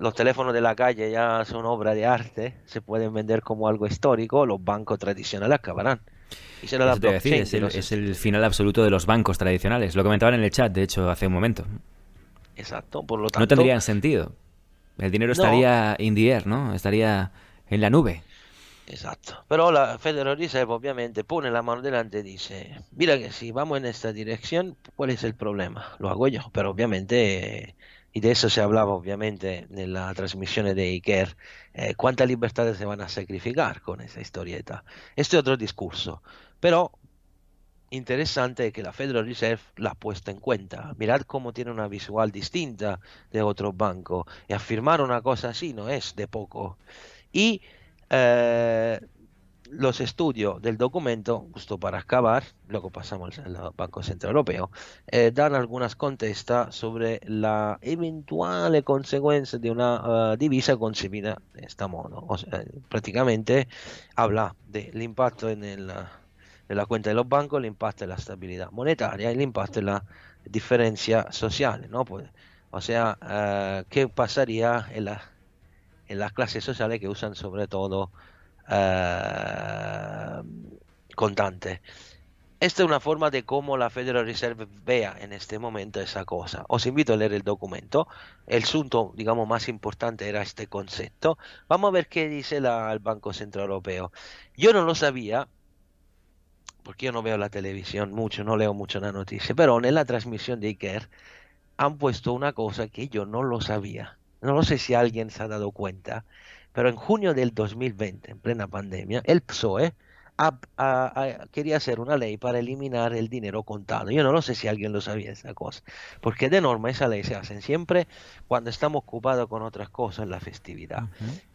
los teléfonos de la calle ya son obra de arte, se pueden vender como algo histórico, los bancos tradicionales acabarán. Y será la a decir, blockchain es el, los- es el final absoluto de los bancos tradicionales. Lo comentaban en el chat, de hecho, hace un momento. Exacto, por lo tanto... No tendrían sentido. El dinero No. estaría in the air, ¿no? Estaría en la nube. Exacto. Pero la Federal Reserve obviamente pone la mano delante y dice, mira que si vamos en esta dirección, ¿cuál es el problema? Lo hago yo. Pero obviamente, y de eso se hablaba obviamente en la transmisión de Iker, eh, cuántas libertades se van a sacrificar con esa historieta. Este es otro discurso. Pero interesante que la Federal Reserve la ha puesto en cuenta. Mirad cómo tiene una visual distinta de otros bancos. Y afirmar una cosa así no es de poco. Y eh, los estudios del documento, justo para acabar, luego pasamos al Banco Central Europeo, eh, dan algunas contestas sobre la eventual consecuencia de una eh, divisa concebida de este modo. O sea, prácticamente habla del impacto en, el, en la cuenta de los bancos, el impacto en la estabilidad monetaria el impacto en la diferencia social. ¿no? Pues, o sea, eh, ¿qué pasaría en en las clases sociales que usan sobre todo eh, contantes. esta es una forma de cómo la Federal Reserve vea en este momento esa cosa. Os invito a leer el documento. El asunto, digamos, más importante era este concepto. Vamos a ver qué dice la, el Banco Central Europeo. Yo no lo sabía, porque yo no veo la televisión mucho, no leo mucho la noticia, pero en la transmisión de Iker han puesto una cosa que yo no lo sabía. No lo sé si alguien se ha dado cuenta, pero en junio del 2020, en plena pandemia, el PSOE a- a- a- quería hacer una ley para eliminar el dinero contado. Yo no lo sé si alguien lo sabía esa cosa, porque de norma esa ley se hacen siempre cuando estamos ocupados con otras cosas en la festividad.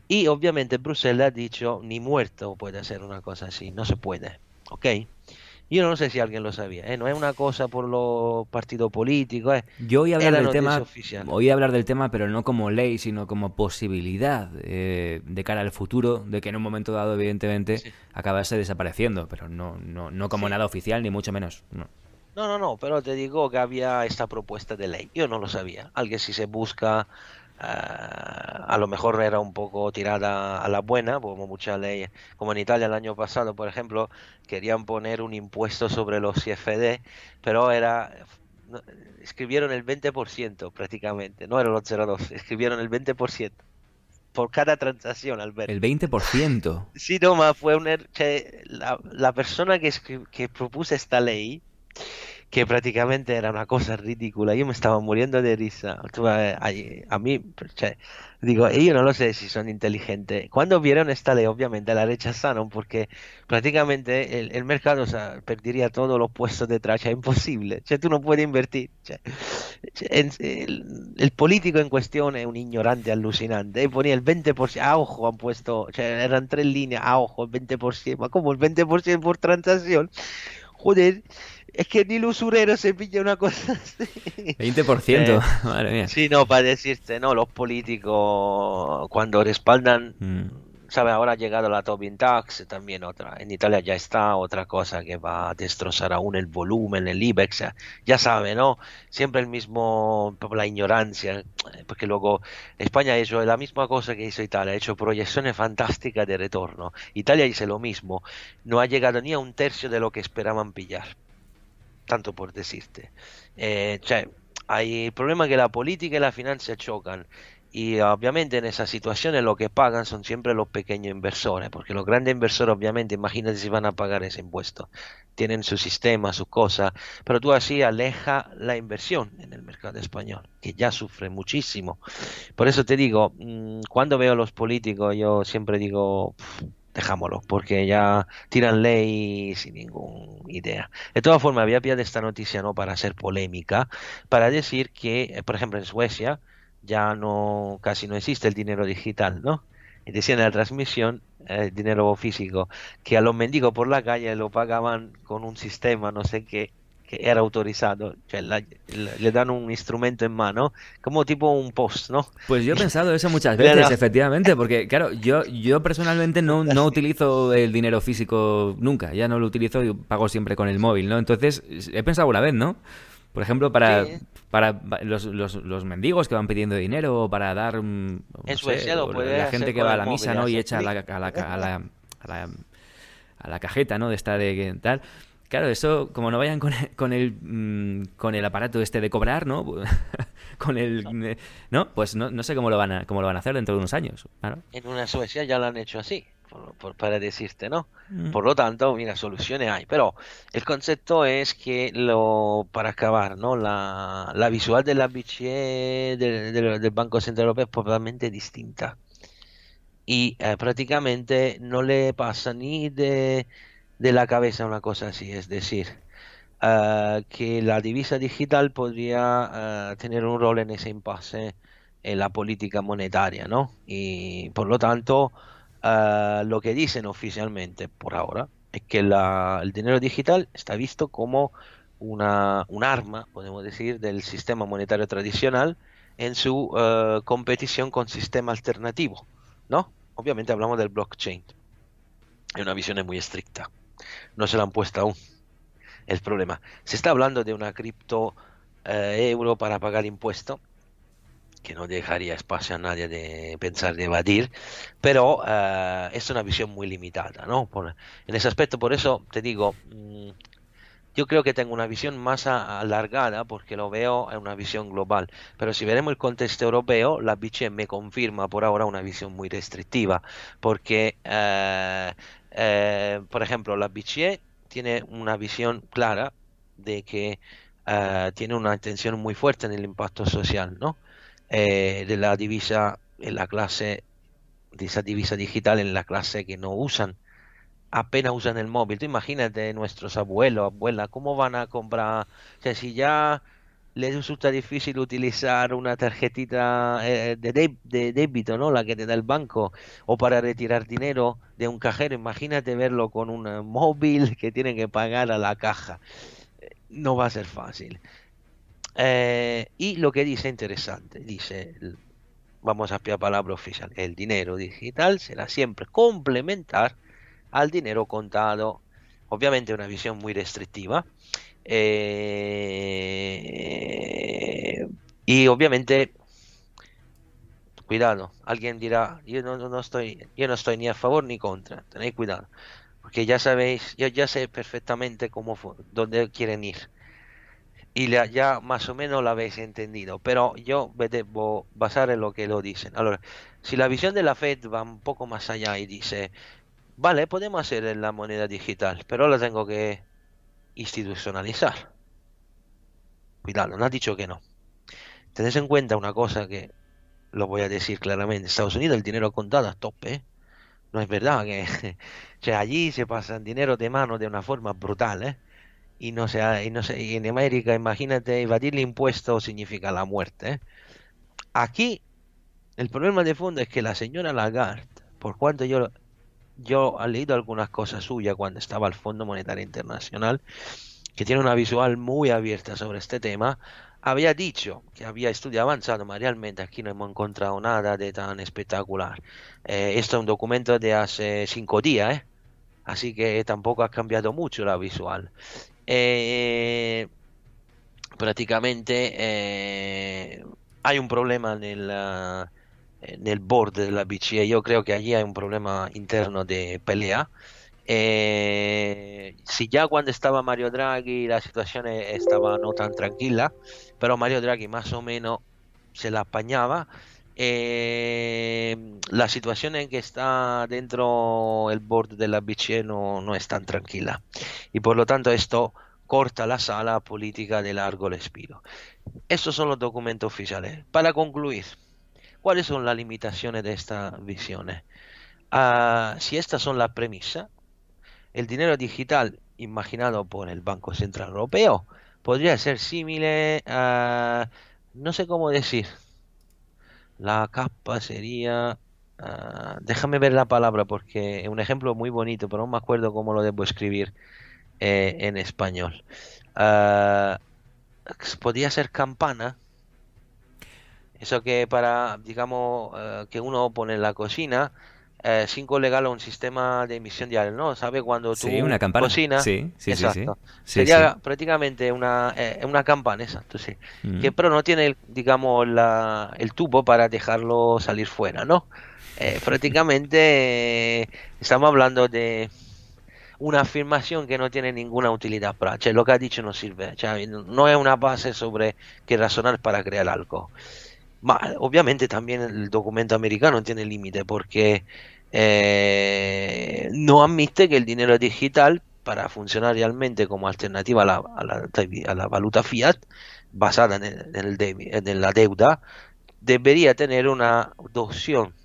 Y obviamente Bruselas ha dicho, ni muerto puede hacer una cosa así, no se puede, ¿ok? Yo no sé si alguien lo sabía, ¿eh? no es una cosa por los partidos políticos, ¿eh? Yo oí hablar la del tema, oficial. oí hablar del tema, pero no como ley, sino como posibilidad eh, de cara al futuro, de que en un momento dado, evidentemente, acabase desapareciendo, pero no, no, no como nada oficial, ni mucho menos. no. No, no, no, pero te digo que había esta propuesta de ley. Yo no lo sabía. Alguien si se busca, a lo mejor era un poco tirada a la buena, como muchas leyes. Como en Italia el año pasado, por ejemplo, querían poner un impuesto sobre los CFD, pero era... escribieron el 20% prácticamente, no era los 0,2, escribieron el 20% por cada transacción, Alberto. El 20%. Sí, no, ma fue un er- la, la persona que, que propuso esta ley, que prácticamente era una cosa ridícula, yo me estaba muriendo de risa. A mí, cioè, digo, io non lo sé si son inteligentes. Cuando vieron esta ley, obviamente la rechazaron porque prácticamente el, mercado o perdería todos los puestos detrás, cioè, è imposible. Tú no puedes invertir. el, político en cuestión es un ignorante alucinante. Y ponía el 20%, a ojo han puesto, eran tres líneas, a ojo, el 20%. Ma ¿Cómo el 20% por transacción? Joder, es que ni el usurero se pilla una cosa así. 20%, Eh, madre mía. Sí, no, para decirte, no, los políticos cuando respaldan, Mm. sabe, ahora ha llegado la Tobin Tax, también otra, en Italia ya está otra cosa que va a destrozar aún el volumen, el IBEX, ya- sabe, ¿no? Siempre el mismo, la ignorancia, eh, porque luego España ha hecho la misma cosa que hizo Italia, ha hecho proyecciones fantásticas de retorno. Italia dice lo mismo, no ha llegado ni a un tercio de lo que esperaban pillar tanto por decirte. Eh, cioè, hay el problema que la política y la finanza chocan. Y obviamente en esas situaciones lo que pagan son siempre los pequeños inversores, porque los grandes inversores obviamente, imagínate si van a pagar ese impuesto. Tienen su sistema, su cosa, pero tú así aleja la inversión en el mercado español, que ya sufre muchísimo. Por eso te digo, mm, cuando veo a los políticos yo siempre digo, "Pf, dejámoslo, porque ya tiran ley sin ninguna idea. De todas formas, había pillado esta noticia no para hacer polémica, para decir que, eh, por ejemplo, en Suecia ya no casi no existe el dinero digital, ¿no? Y decían en la transmisión, eh, el dinero físico, que a los mendigos por la calle lo pagaban con un sistema, no sé qué, que era autorizado, cioè la- la- le dan un instrumento en mano, como tipo un post, ¿no? Pues yo he pensado eso muchas veces, efectivamente, porque claro, yo, yo personalmente no, no utilizo el dinero físico nunca, ya no lo utilizo y pago siempre con el móvil, ¿no? Entonces, he pensado una vez, ¿no? Por ejemplo, para, Sí. para los, los, los mendigos que van pidiendo dinero o para dar... mm, no sé, lo o puedes la gente que va a la misa, ¿no? Y echa a la, a la, a la, a la- a la cajeta, ¿no? De esta de que tal. Claro, eso, como no vayan con el, con el, mm, con el aparato este de cobrar, ¿no? con el... ¿No? Pues no, no sé cómo lo, van a, cómo lo van a hacer dentro de unos años. Claro. En una Suecia ya lo han hecho así, por- por- para decirte, ¿no? Mm. Por lo tanto, mira, soluciones hay. Pero el concepto es que, lo, para acabar, ¿no? La, la visual de la BCE, del, del- del Banco Central Europeo, es totalmente distinta. Y eh, prácticamente no le pasa ni de, de la cabeza una cosa así. Es decir, eh, que la divisa digital podría eh, tener un rol en ese impasse en la política monetaria, ¿no? Y por lo tanto, eh, lo que dicen oficialmente por ahora es que la- el dinero digital está visto como una, un arma, podemos decir, del sistema monetario tradicional en su eh, competición con sistema alternativo, ¿no? Obviamente hablamos del blockchain. Es una visión muy estricta. No se la han puesto aún. El problema. Se está hablando de una cripto eh, euro para pagar impuesto, que no dejaría espacio a nadie de pensar de evadir, pero eh, es una visión muy limitada, ¿no? Por- en ese aspecto, por eso te digo, mm, yo creo que tengo una visión más alargada porque lo veo en una visión global. Pero si veremos el contexto europeo, la BCE me confirma por ahora una visión muy restrictiva. Porque, eh, eh, por ejemplo, la BCE tiene una visión clara de que eh, tiene una intención muy fuerte en el impacto social, ¿no? De la divisa en la clase, de esa divisa digital en la clase que no usan apenas usan el móvil. Tú imagínate nuestros abuelos, abuelas, cómo van a comprar. O sea, si ya les resulta difícil utilizar una tarjetita eh, de, dé- de débito, ¿no? La que te da el banco, o para retirar dinero de un cajero, imagínate verlo con un eh, móvil que tienen que pagar a la caja. Eh, No va a ser fácil. Eh, y lo que dice interesante, dice, vamos a pillar palabra oficial, el dinero digital será siempre complementar al dinero contado. Obviamente una visión muy restrictiva. eh, y obviamente, cuidado, alguien dirá, yo no, estoy, yo no estoy ni a favor ni contra, tenéis cuidado. Porque ya sabéis, yo ya sé perfectamente cómo dónde quieren ir. Y la- ya más o menos lo habéis entendido. Pero yo me debo basar en lo que lo dicen. Ahora, si la visión de la Fed va un poco más allá y dice, Vale, podemos hacer la moneda digital, pero la tengo que institucionalizar. Cuidado, no has dicho que no. Tenés en cuenta una cosa que lo voy a decir claramente. En Estados Unidos el dinero contado a tope. ¿eh? No es verdad que sea, allí se pasan dinero de mano de una forma brutal, ¿eh? Y no se ha- y no en América, imagínate, evadirle impuestos significa la muerte, ¿eh? Aquí el problema de fondo es que la señora Lagarde, por cuanto yo yo he leído algunas cosas suyas cuando estaba al Fondo Monetario Internacional, que tiene una visual muy abierta sobre este tema, había dicho que había estudio avanzado, pero realmente aquí no hemos encontrado nada de tan espectacular. Eh, esto es un documento de hace cinco días, ¿eh? así que tampoco ha cambiado mucho la visual. Eh, prácticamente hay un problema en el, ah, en el board de la BCE. Yo creo que allí hay un problema interno de pelea. Eh, si ya cuando estaba Mario Draghi la situación e- estaba no tan tranquila, pero Mario Draghi más o menos se la apañaba. eh, la situación en que está dentro el board de la BCE no, no es tan tranquila y por lo tanto esto corta la sala política de largo respiro. Estos son los documentos oficiales. Para concluir, ¿cuáles son las limitaciones de esta visión? Ah, si estas son las premisas, el dinero digital imaginado por el Banco Central Europeo podría ser similar a, no sé cómo decir, la capa sería, ah, déjame ver la palabra porque es un ejemplo muy bonito, pero no me acuerdo cómo lo debo escribir eh, en español. Ah, podría ser campana. Eso que para, digamos, eh, que uno pone en la cocina, eh, sin colgarlo a un sistema de emisión diaria, ¿no? ¿Sabe cuando tú Sí, una campana. cocinas? Sí, sí, sí, sí. Exacto. Sí, Sería prácticamente una, eh, una campana, exacto, sí. Mm. Que pero no tiene, digamos, la, el tubo para dejarlo salir fuera, ¿no? Eh, prácticamente eh, estamos hablando de una afirmación que no tiene ninguna utilidad práctica. Lo que ha dicho no sirve. Cioè, no es una base sobre que razonar para crear algo. Ma obviamente también el documento americano tiene límite porque eh, no admite que el dinero digital, para funcionar realmente como alternativa a la, a la, a la valuta fiat, basada en, el- en el en la deuda, debería tener una adopción,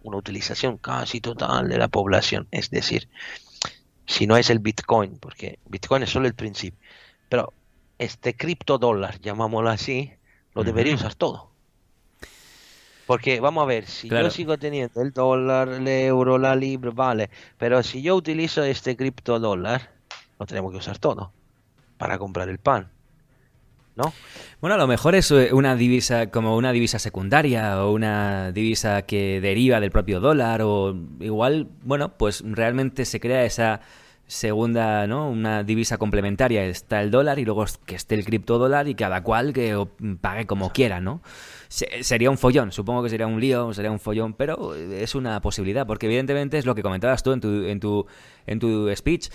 una utilización casi total de la población. Es decir, si no es el Bitcoin, porque Bitcoin es solo el principio, pero este criptodólar, llamámoslo así, lo debería usar todo. Porque vamos a ver, si Claro. yo sigo teniendo el dólar, el euro, la libra, vale, pero si yo utilizo este criptodólar, lo tenemos que usar todo para comprar el pan, ¿no? Bueno, a lo mejor es eh, una divisa como una divisa secundaria o una divisa que deriva del propio dólar o igual, bueno, pues realmente se crea esa segunda, ¿no? Una divisa complementaria. Está el dólar y luego que esté el criptodólar y cada cual que pague como quiera, ¿no? Se- sería un follón, supongo que sería un lío, sería un follón, pero es una posibilidad porque evidentemente es lo que comentabas tú en tu en tu en tu speech.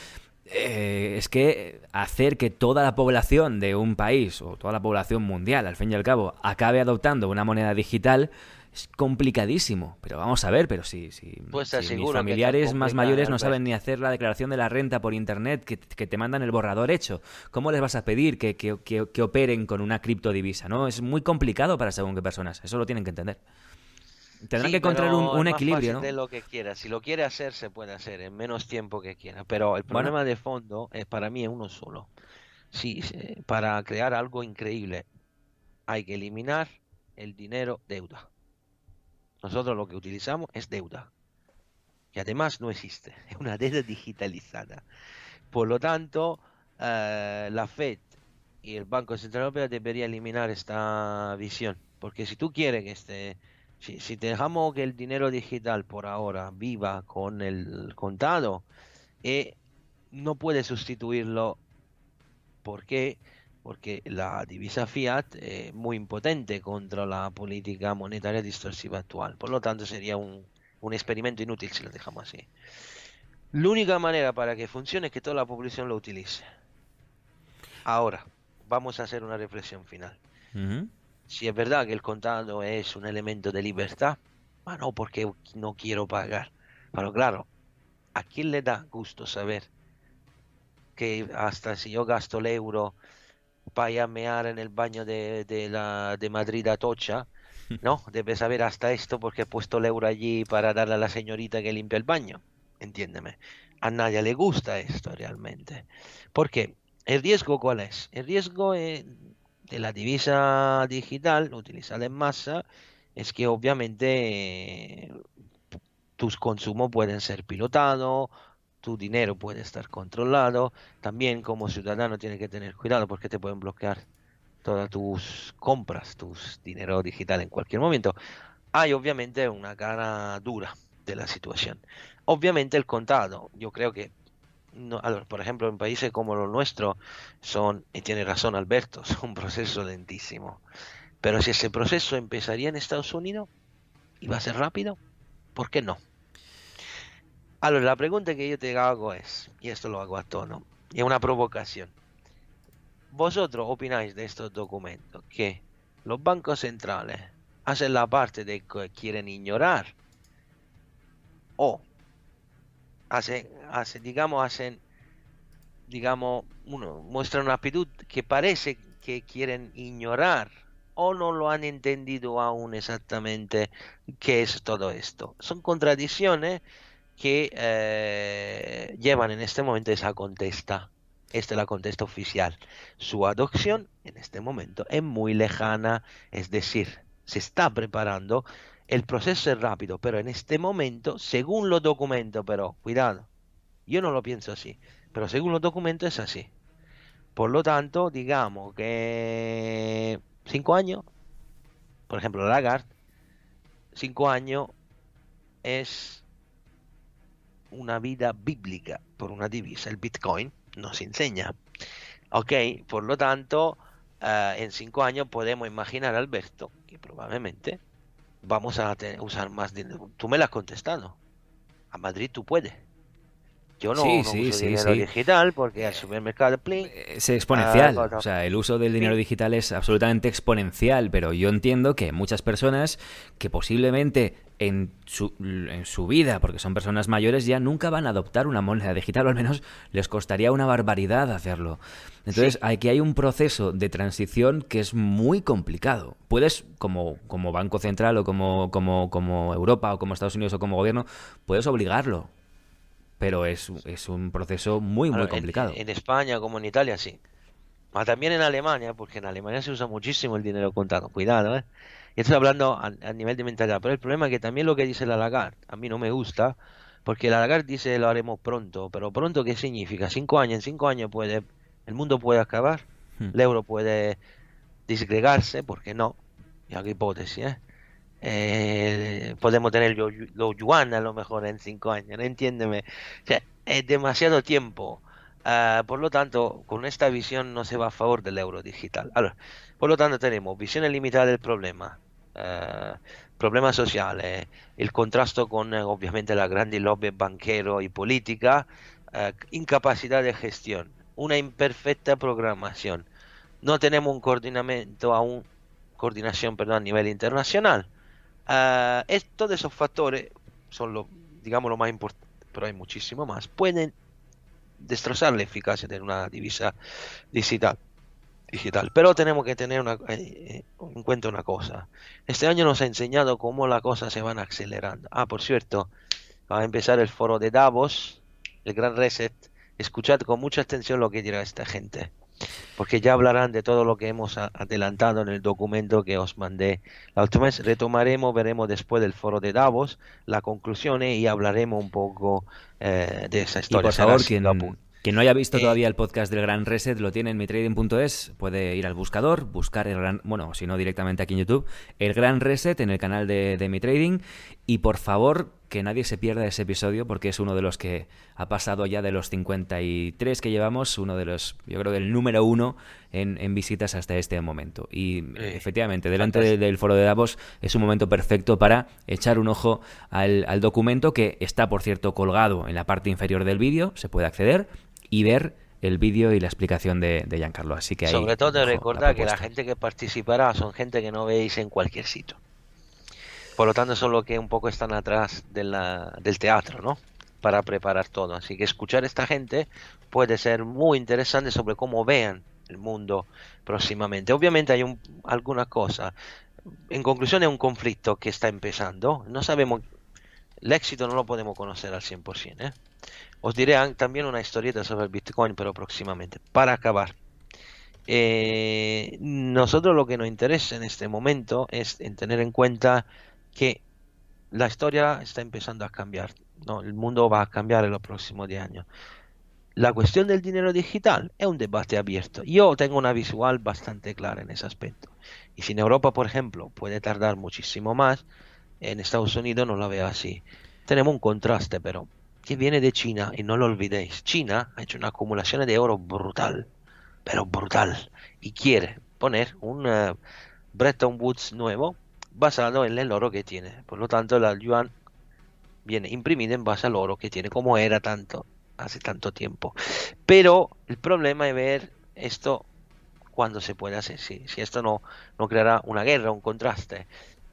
Eh, es que hacer que toda la población de un país o toda la población mundial, al fin y al cabo, acabe adoptando una moneda digital es complicadísimo. Pero vamos a ver, pero si, si, Pues si mis familiares más mayores no saben ni hacer la declaración de la renta por internet, que, que te mandan el borrador hecho, ¿cómo les vas a pedir que, que- que- operen con una criptodivisa? ¿no? Es muy complicado para según qué personas, eso lo tienen que entender. Tendrán Sí, que encontrar un, equilibrio, ¿no? de lo que quiera. Si lo quiere hacer, se puede hacer en menos tiempo que quiera. Pero el problema de fondo es para mí es uno solo. Sí, para crear algo increíble hay que eliminar el dinero deuda. Nosotros lo que utilizamos es deuda. Que además no existe. Es una deuda digitalizada. Por lo tanto, eh, la Fed y el Banco Central Europeo debería eliminar esta visión. Porque si tú quieres que este, si, si dejamos que el dinero digital por ahora viva con el contado, eh, no puede sustituirlo. ¿Por qué? Porque la divisa fiat es muy impotente contra la política monetaria distorsiva actual. Por lo tanto, sería un, un experimento inútil si lo dejamos así. La única manera para que funcione es que toda la población lo utilice. Ahora, vamos a hacer una reflexión final. Ujú. Si es verdad que el contado es un elemento de libertad, ah, no porque no quiero pagar. Pero claro, ¿a quién le da gusto saber que hasta si yo gasto el euro ir a mear en el baño de, de la, de Madrid a Tocha, ¿no? Debe saber hasta esto porque he puesto el euro allí para darle a la señorita que limpia el baño. Entiéndeme. A nadie le gusta esto realmente. ¿Por qué? ¿El riesgo cuál es? El riesgo eh, de la divisa digital utilizada en masa es que obviamente eh, tus consumos pueden ser pilotados, tu dinero puede estar controlado, también como ciudadano tienes que tener cuidado porque te pueden bloquear todas tus compras, tus dinero digital en cualquier momento. Hay obviamente una cara dura de la situación. Obviamente el contado, yo creo que no, por ejemplo, en países como los nuestros son, y tiene razón Alberto, son un proceso lentísimo. Pero si ese proceso empezaría en Estados Unidos y va a ser rápido, ¿por qué no? Ahora, la pregunta que yo te hago es, y esto lo hago a tono, es una provocación. ¿Vosotros opináis de estos documentos que los bancos centrales hacen la parte de que quieren ignorar o hacen, hacen digamos, hacen, digamos, uno, muestran una actitud que parece que quieren ignorar o no lo han entendido aún exactamente qué es todo esto. Son contradicciones que eh, llevan en este momento esa contesta. Esta es la contesta oficial. Su adopción en este momento es muy lejana, es decir, se está preparando. El proceso es rápido, pero en este momento, según los documentos, pero cuidado, yo no lo pienso así, pero según los documentos es así. Por lo tanto, digamos que cinco años, por ejemplo, Lagarde, cinco años es una vida bíblica por una divisa. El Bitcoin nos enseña. Ok, por lo tanto, eh, en cinco años podemos imaginar, Alberto, que probablemente vamos a usar más dinero. Tú me lo has contestado. A Madrid tú puedes. Yo no, Sí, no sí, uso sí, dinero sí. digital porque al supermercado plin, Es exponencial. Ah, o sea, el uso del dinero digital es absolutamente exponencial, pero yo entiendo que muchas personas que posiblemente en su, en su vida, porque son personas mayores, ya nunca van a adoptar una moneda digital, o al menos les costaría una barbaridad hacerlo. Entonces, Sí. aquí hay un proceso de transición que es muy complicado. Puedes, como, como Banco Central o como, como, como Europa o como Estados Unidos o como gobierno, puedes obligarlo. Pero es, es un proceso muy, muy complicado. En, España como en Italia sí. Pero también en Alemania, porque en Alemania se usa muchísimo el dinero contado. Cuidado, ¿eh? Y estoy hablando a, a nivel de mentalidad. Pero el problema es que también lo que dice la Lagarde, a mí no me gusta, porque la Lagarde dice lo haremos pronto. Pero pronto, ¿qué significa? Cinco años. En cinco años puede, el mundo puede acabar, Hmm. el euro puede disgregarse, ¿por qué no? Y hago hipótesis, ¿eh? Eh, podemos tener los yu- los yuan a lo mejor en cinco años. Entiéndeme. Es demasiado tiempo. Ah, por lo tanto, con esta visión no se va a favor del euro digital. Ahora, por lo tanto, tenemos visión limitada del problema, ah, problemas sociales, el contrasto con eh, obviamente la grande lobby banquero y política, eh, incapacidad de gestión, una imperfecta programación. No tenemos un coordinamiento aún, coordinación perdón, a nivel internacional. Eh, es, todos esos factores son lo, digamos, lo más importante, pero hay muchísimo más. Pueden destrozar la eficacia de una divisa digital. digital. Pero tenemos que tener una, eh, en cuenta una cosa. Este año nos ha enseñado cómo las cosas se van acelerando. Ah, por cierto, va a empezar el foro de Davos, el Gran Reset. Escuchad con mucha atención lo que dirá esta gente. Porque ya hablarán de todo lo que hemos adelantado en el documento que os mandé la última vez. Retomaremos, veremos después del foro de Davos las conclusiones y hablaremos un poco eh, de esa historia. Y por favor, quien, quien no haya visto todavía el podcast del Gran Reset, lo tiene en mitrading.es. Puede ir al buscador, buscar el gran, bueno, si no directamente aquí en YouTube, el Gran Reset en el canal de, de Trading. Y por favor, que nadie se pierda ese episodio porque es uno de los que ha pasado ya de los 53 que llevamos, uno de los, yo creo, del número uno en, visitas hasta este momento. Y efectivamente, delante del foro de Davos es un momento perfecto para echar un ojo al, documento que está, por cierto, colgado en la parte inferior del vídeo, se puede acceder y ver el vídeo y la explicación de, de Giancarlo. Así que Sobre todo recordar que la gente que participará son gente que no veis en cualquier sitio. Por lo tanto, son los que un poco están atrás de del teatro, ¿no? Para preparar todo. Así que escuchar a esta gente puede ser muy interesante sobre cómo vean el mundo próximamente. Obviamente hay un, alguna cosa. En conclusión, es un conflicto que está empezando. No sabemos, el éxito no lo podemos conocer al 100%. ¿eh? Os diré también una historieta sobre Bitcoin, pero próximamente. Para acabar. Eh, nosotros lo que nos interesa en este momento es en tener en cuenta que la historia está empezando a cambiar. ¿no? El mundo va a cambiar en los próximos 10 años. La cuestión del dinero digital es un debate abierto. Yo tengo una visual bastante clara en ese aspecto. Y si en Europa, por ejemplo, puede tardar muchísimo más, en Estados Unidos no lo veo así. Tenemos un contraste, pero que viene de China, y no lo olvidéis. China ha hecho una acumulación de oro brutal, pero brutal, y quiere poner un uh, Bretton Woods nuevo basado en el oro que tiene. Por lo tanto, la yuan viene imprimida en base al oro que tiene, como era tanto hace tanto tiempo. Pero el problema es ver esto cuando se puede hacer, si, si esto no, no creará una guerra, un contraste.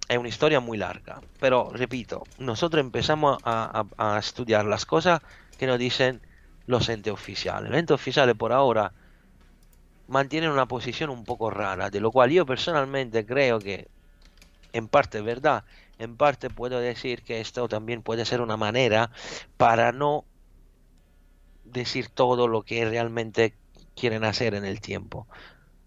Es una historia muy larga, pero repito, nosotros empezamos a, a, estudiar las cosas que nos dicen los entes oficiales. Los entes oficiales por ahora mantienen una posición un poco rara, de lo cual yo personalmente creo que en parte verdad, en parte puedo decir que esto también puede ser una manera para no decir todo lo que realmente quieren hacer en el tiempo.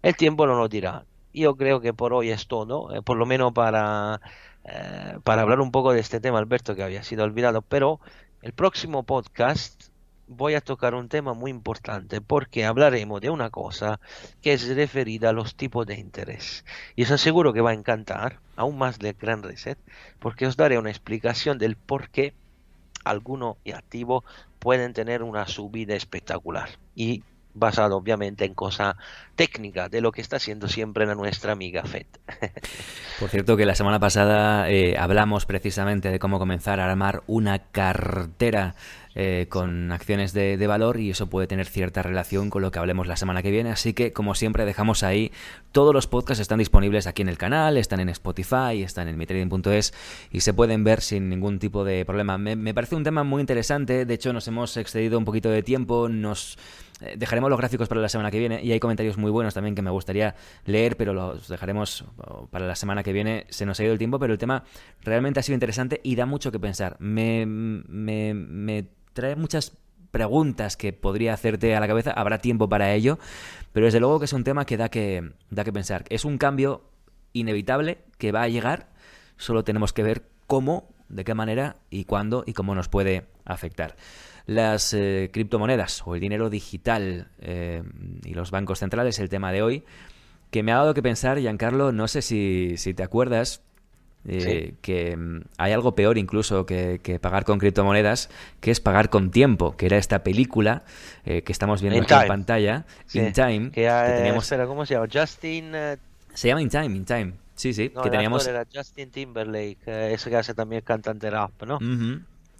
El tiempo no lo dirá. Yo creo que por hoy es todo, eh, por lo menos para, eh, para hablar un poco de este tema, Alberto, que había sido olvidado. Pero el próximo podcast voy a tocar un tema muy importante porque hablaremos de una cosa que es referida a los tipos de interés. Y os aseguro que va a encantar aún más del Gran Reset porque os daré una explicación del por qué algunos activos pueden tener una subida espectacular. Y basado obviamente en cosa técnica de lo que está haciendo siempre la nuestra amiga FED. Por cierto que la semana pasada eh, hablamos precisamente de cómo comenzar a armar una cartera eh, con acciones de, valor y eso puede tener cierta relación con lo que hablemos la semana que viene. Así que, como siempre, dejamos ahí todos los podcasts están disponibles aquí en el canal, están en Spotify, están en mitrading.es y se pueden ver sin ningún tipo de problema. Me, parece un tema muy interesante. De hecho, nos hemos excedido un poquito de tiempo. Nos dejaremos los gráficos para la semana que viene y hay comentarios muy buenos también que me gustaría leer, pero los dejaremos oh, para la semana que viene. Se nos ha ido el tiempo, pero el tema realmente ha sido interesante y da mucho que pensar. me, me, me trae muchas preguntas que podría hacerte a la cabeza, habrá tiempo para ello, pero desde luego que es un tema que da que, da que pensar. Es un cambio inevitable que va a llegar, solo tenemos que ver cómo, de qué manera y cuándo y cómo nos puede afectar. Las eh, criptomonedas o el dinero digital eh, y los bancos centrales, el tema de hoy, que me ha dado que pensar, Giancarlo, no sé si, si te acuerdas, eh, que mm, hay algo peor incluso que, pagar con criptomonedas, que es pagar con tiempo, que era esta película eh, que estamos viendo aquí en pantalla, In Time. Que, teníamos... ¿cómo se llama? Justin... Se llama In Time, In Time. Sí, sí, que teníamos... Era Justin Timberlake, ese que hace también cantante rap, ¿no?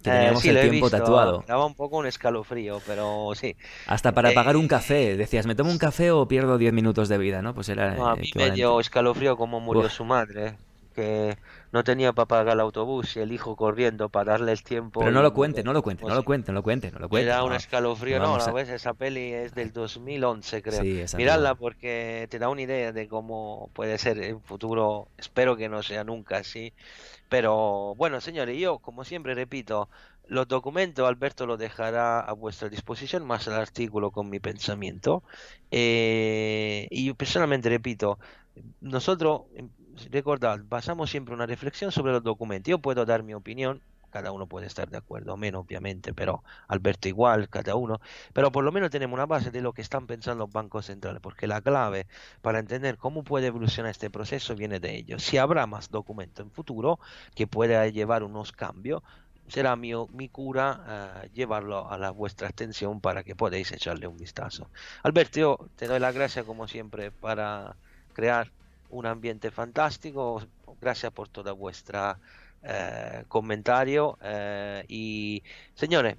que Eh, teníamos sí, el tiempo visto, tatuado. Daba un poco un escalofrío, pero sí. Hasta para Eh, pagar un café, decías, ¿me tomo un café o pierdo 10 minutos de vida? ¿no? Pues era No, a eh, mí me dio escalofrío como murió Uf. su madre, que no tenía para pagar el autobús y el hijo corriendo para darle el tiempo. Pero no lo cuente, no lo cuente, no lo cuente, no lo cuente, no lo Me cuente. da un escalofrío, no, Vamos la a- ves, esa peli es del 2011, creo. Sí, Miradla porque te da una idea de cómo puede ser en futuro. Espero que no sea nunca así. Pero bueno, señores, yo como siempre repito, los documentos Alberto los dejará a vuestra disposición, más el artículo con mi pensamiento. Eh, y yo personalmente repito, nosotros, recordad, basamos siempre una reflexión sobre los documentos. Yo puedo dar mi opinión, cada uno puede estar de acuerdo o menos, obviamente, pero Alberto igual, cada uno, pero por lo menos tenemos una base de lo que están pensando los bancos centrales, porque la clave para entender cómo puede evolucionar este proceso viene de ellos. Si habrá más documentos en futuro que pueda llevar unos cambios, será mi, mi cura eh, llevarlo a la vuestra atención para que podáis echarle un vistazo. Alberto, yo te doy las gracias como siempre para crear un ambiente fantástico. Gracias por toda vuestra eh, comentario eh, y señores,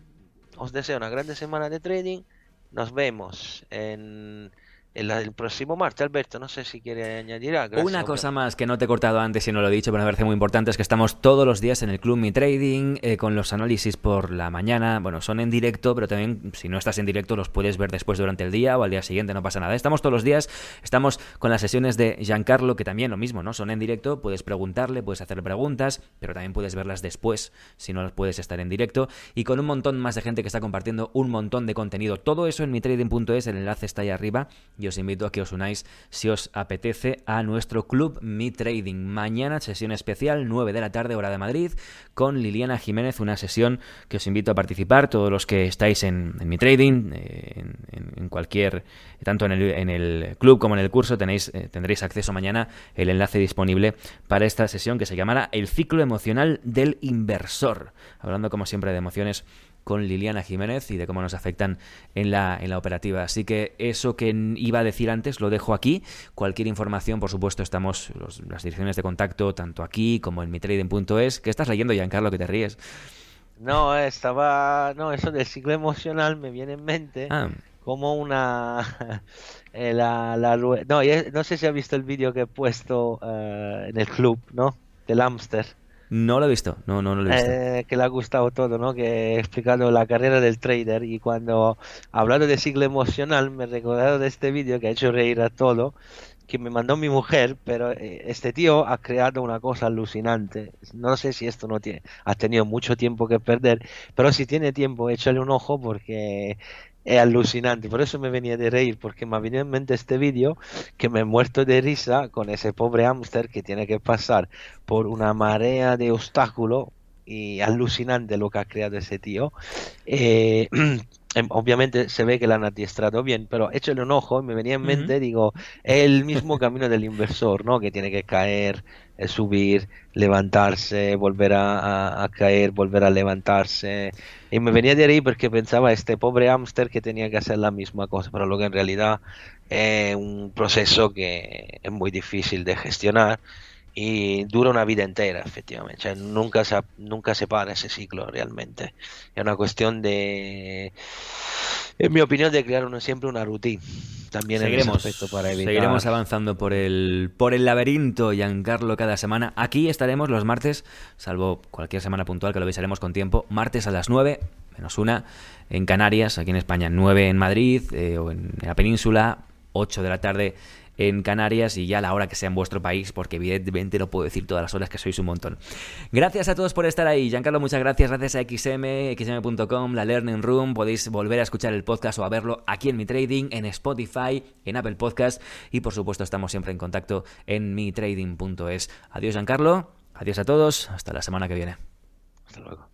os deseo una grande semana de trading. Nos vemos en, el próximo martes. Alberto, no sé si quiere añadir algo. Una hombre. cosa más que no te he cortado antes y no lo he dicho, pero me parece muy importante, es que estamos todos los días en el Club Mi Trading eh, con los análisis por la mañana. Bueno, son en directo, pero también si no estás en directo los puedes ver después durante el día o al día siguiente, no pasa nada. Estamos todos los días, estamos con las sesiones de Giancarlo, que también lo mismo, ¿no? Son en directo, puedes preguntarle, puedes hacerle preguntas, pero también puedes verlas después si no las puedes estar en directo. Y con un montón más de gente que está compartiendo un montón de contenido. Todo eso en mitrading.es, el enlace está ahí arriba y os invito a que os unáis si os apetece a nuestro club Mi Trading. Mañana sesión especial, 9 de la tarde, hora de Madrid, con Liliana Jiménez, una sesión que os invito a participar, todos los que estáis en, Mi Trading, eh, en, cualquier, tanto en el, en el club como en el curso, tenéis, eh, tendréis acceso mañana el enlace disponible para esta sesión que se llamará El ciclo emocional del inversor. Hablando como siempre de emociones con Liliana Jiménez y de cómo nos afectan en la, en la operativa. Así que eso que iba a decir antes lo dejo aquí. Cualquier información, por supuesto, estamos los- las direcciones de contacto tanto aquí como en mitrading.es. ¿Qué estás leyendo, Giancarlo, que te ríes? No, estaba. No, eso del ciclo emocional me viene en mente Ah, como una. eh, la, la No, no sé si has visto el vídeo que he puesto eh, en el club, ¿no? Del hámster. No lo he visto, no, no, no lo he visto. Eh, que le ha gustado todo, ¿no? Que he explicado la carrera del trader y cuando hablando de ciclo emocional me he recordado de este vídeo que ha hecho reír a todo, que me mandó mi mujer, pero eh, este tío ha creado una cosa alucinante. No sé si esto no tiene, ha tenido mucho tiempo que perder, pero si tiene tiempo, échale un ojo porque es alucinante. Por eso me venía de reír, porque me venido en mente este vídeo que me he muerto de risa con ese pobre hámster que tiene que pasar por una marea de obstáculos y alucinante lo que ha creado ese tío. Eh, obviamente se ve que la han adiestrado bien, pero échale un ojo y me venía en mente, digo, el mismo camino del inversor, ¿no? Que tiene que caer, eh, subir, levantarse, volver a, a- a caer, volver a levantarse. Y me venía de ahí porque pensaba este pobre hámster que tenía que hacer la misma cosa, pero lo que en realidad es un proceso que es muy difícil de gestionar y dura una vida entera, efectivamente. O sea, nunca se, nunca se para ese ciclo realmente. Es una cuestión de, en mi opinión, de crear uno siempre una rutina. También en ese Seguiremos, para evitar. seguiremos avanzando por el, por el laberinto, Giancarlo, cada semana. Aquí estaremos los martes, salvo cualquier semana puntual que lo avisaremos con tiempo, martes a las 9, menos una, en Canarias, aquí en España, 9 en Madrid eh, o en la península, 8 de la tarde en Canarias y ya a la hora que sea en vuestro país, porque evidentemente no puedo decir todas las horas que sois un montón. Gracias a todos por estar ahí. Giancarlo, muchas gracias. Gracias a XM, xm.com, la Learning Room. Podéis volver a escuchar el podcast o a verlo aquí en Mi Trading, en Spotify, en Apple Podcast y por supuesto estamos siempre en contacto en mitrading.es. Adiós, Giancarlo. Adiós a todos. Hasta la semana que viene. Hasta luego.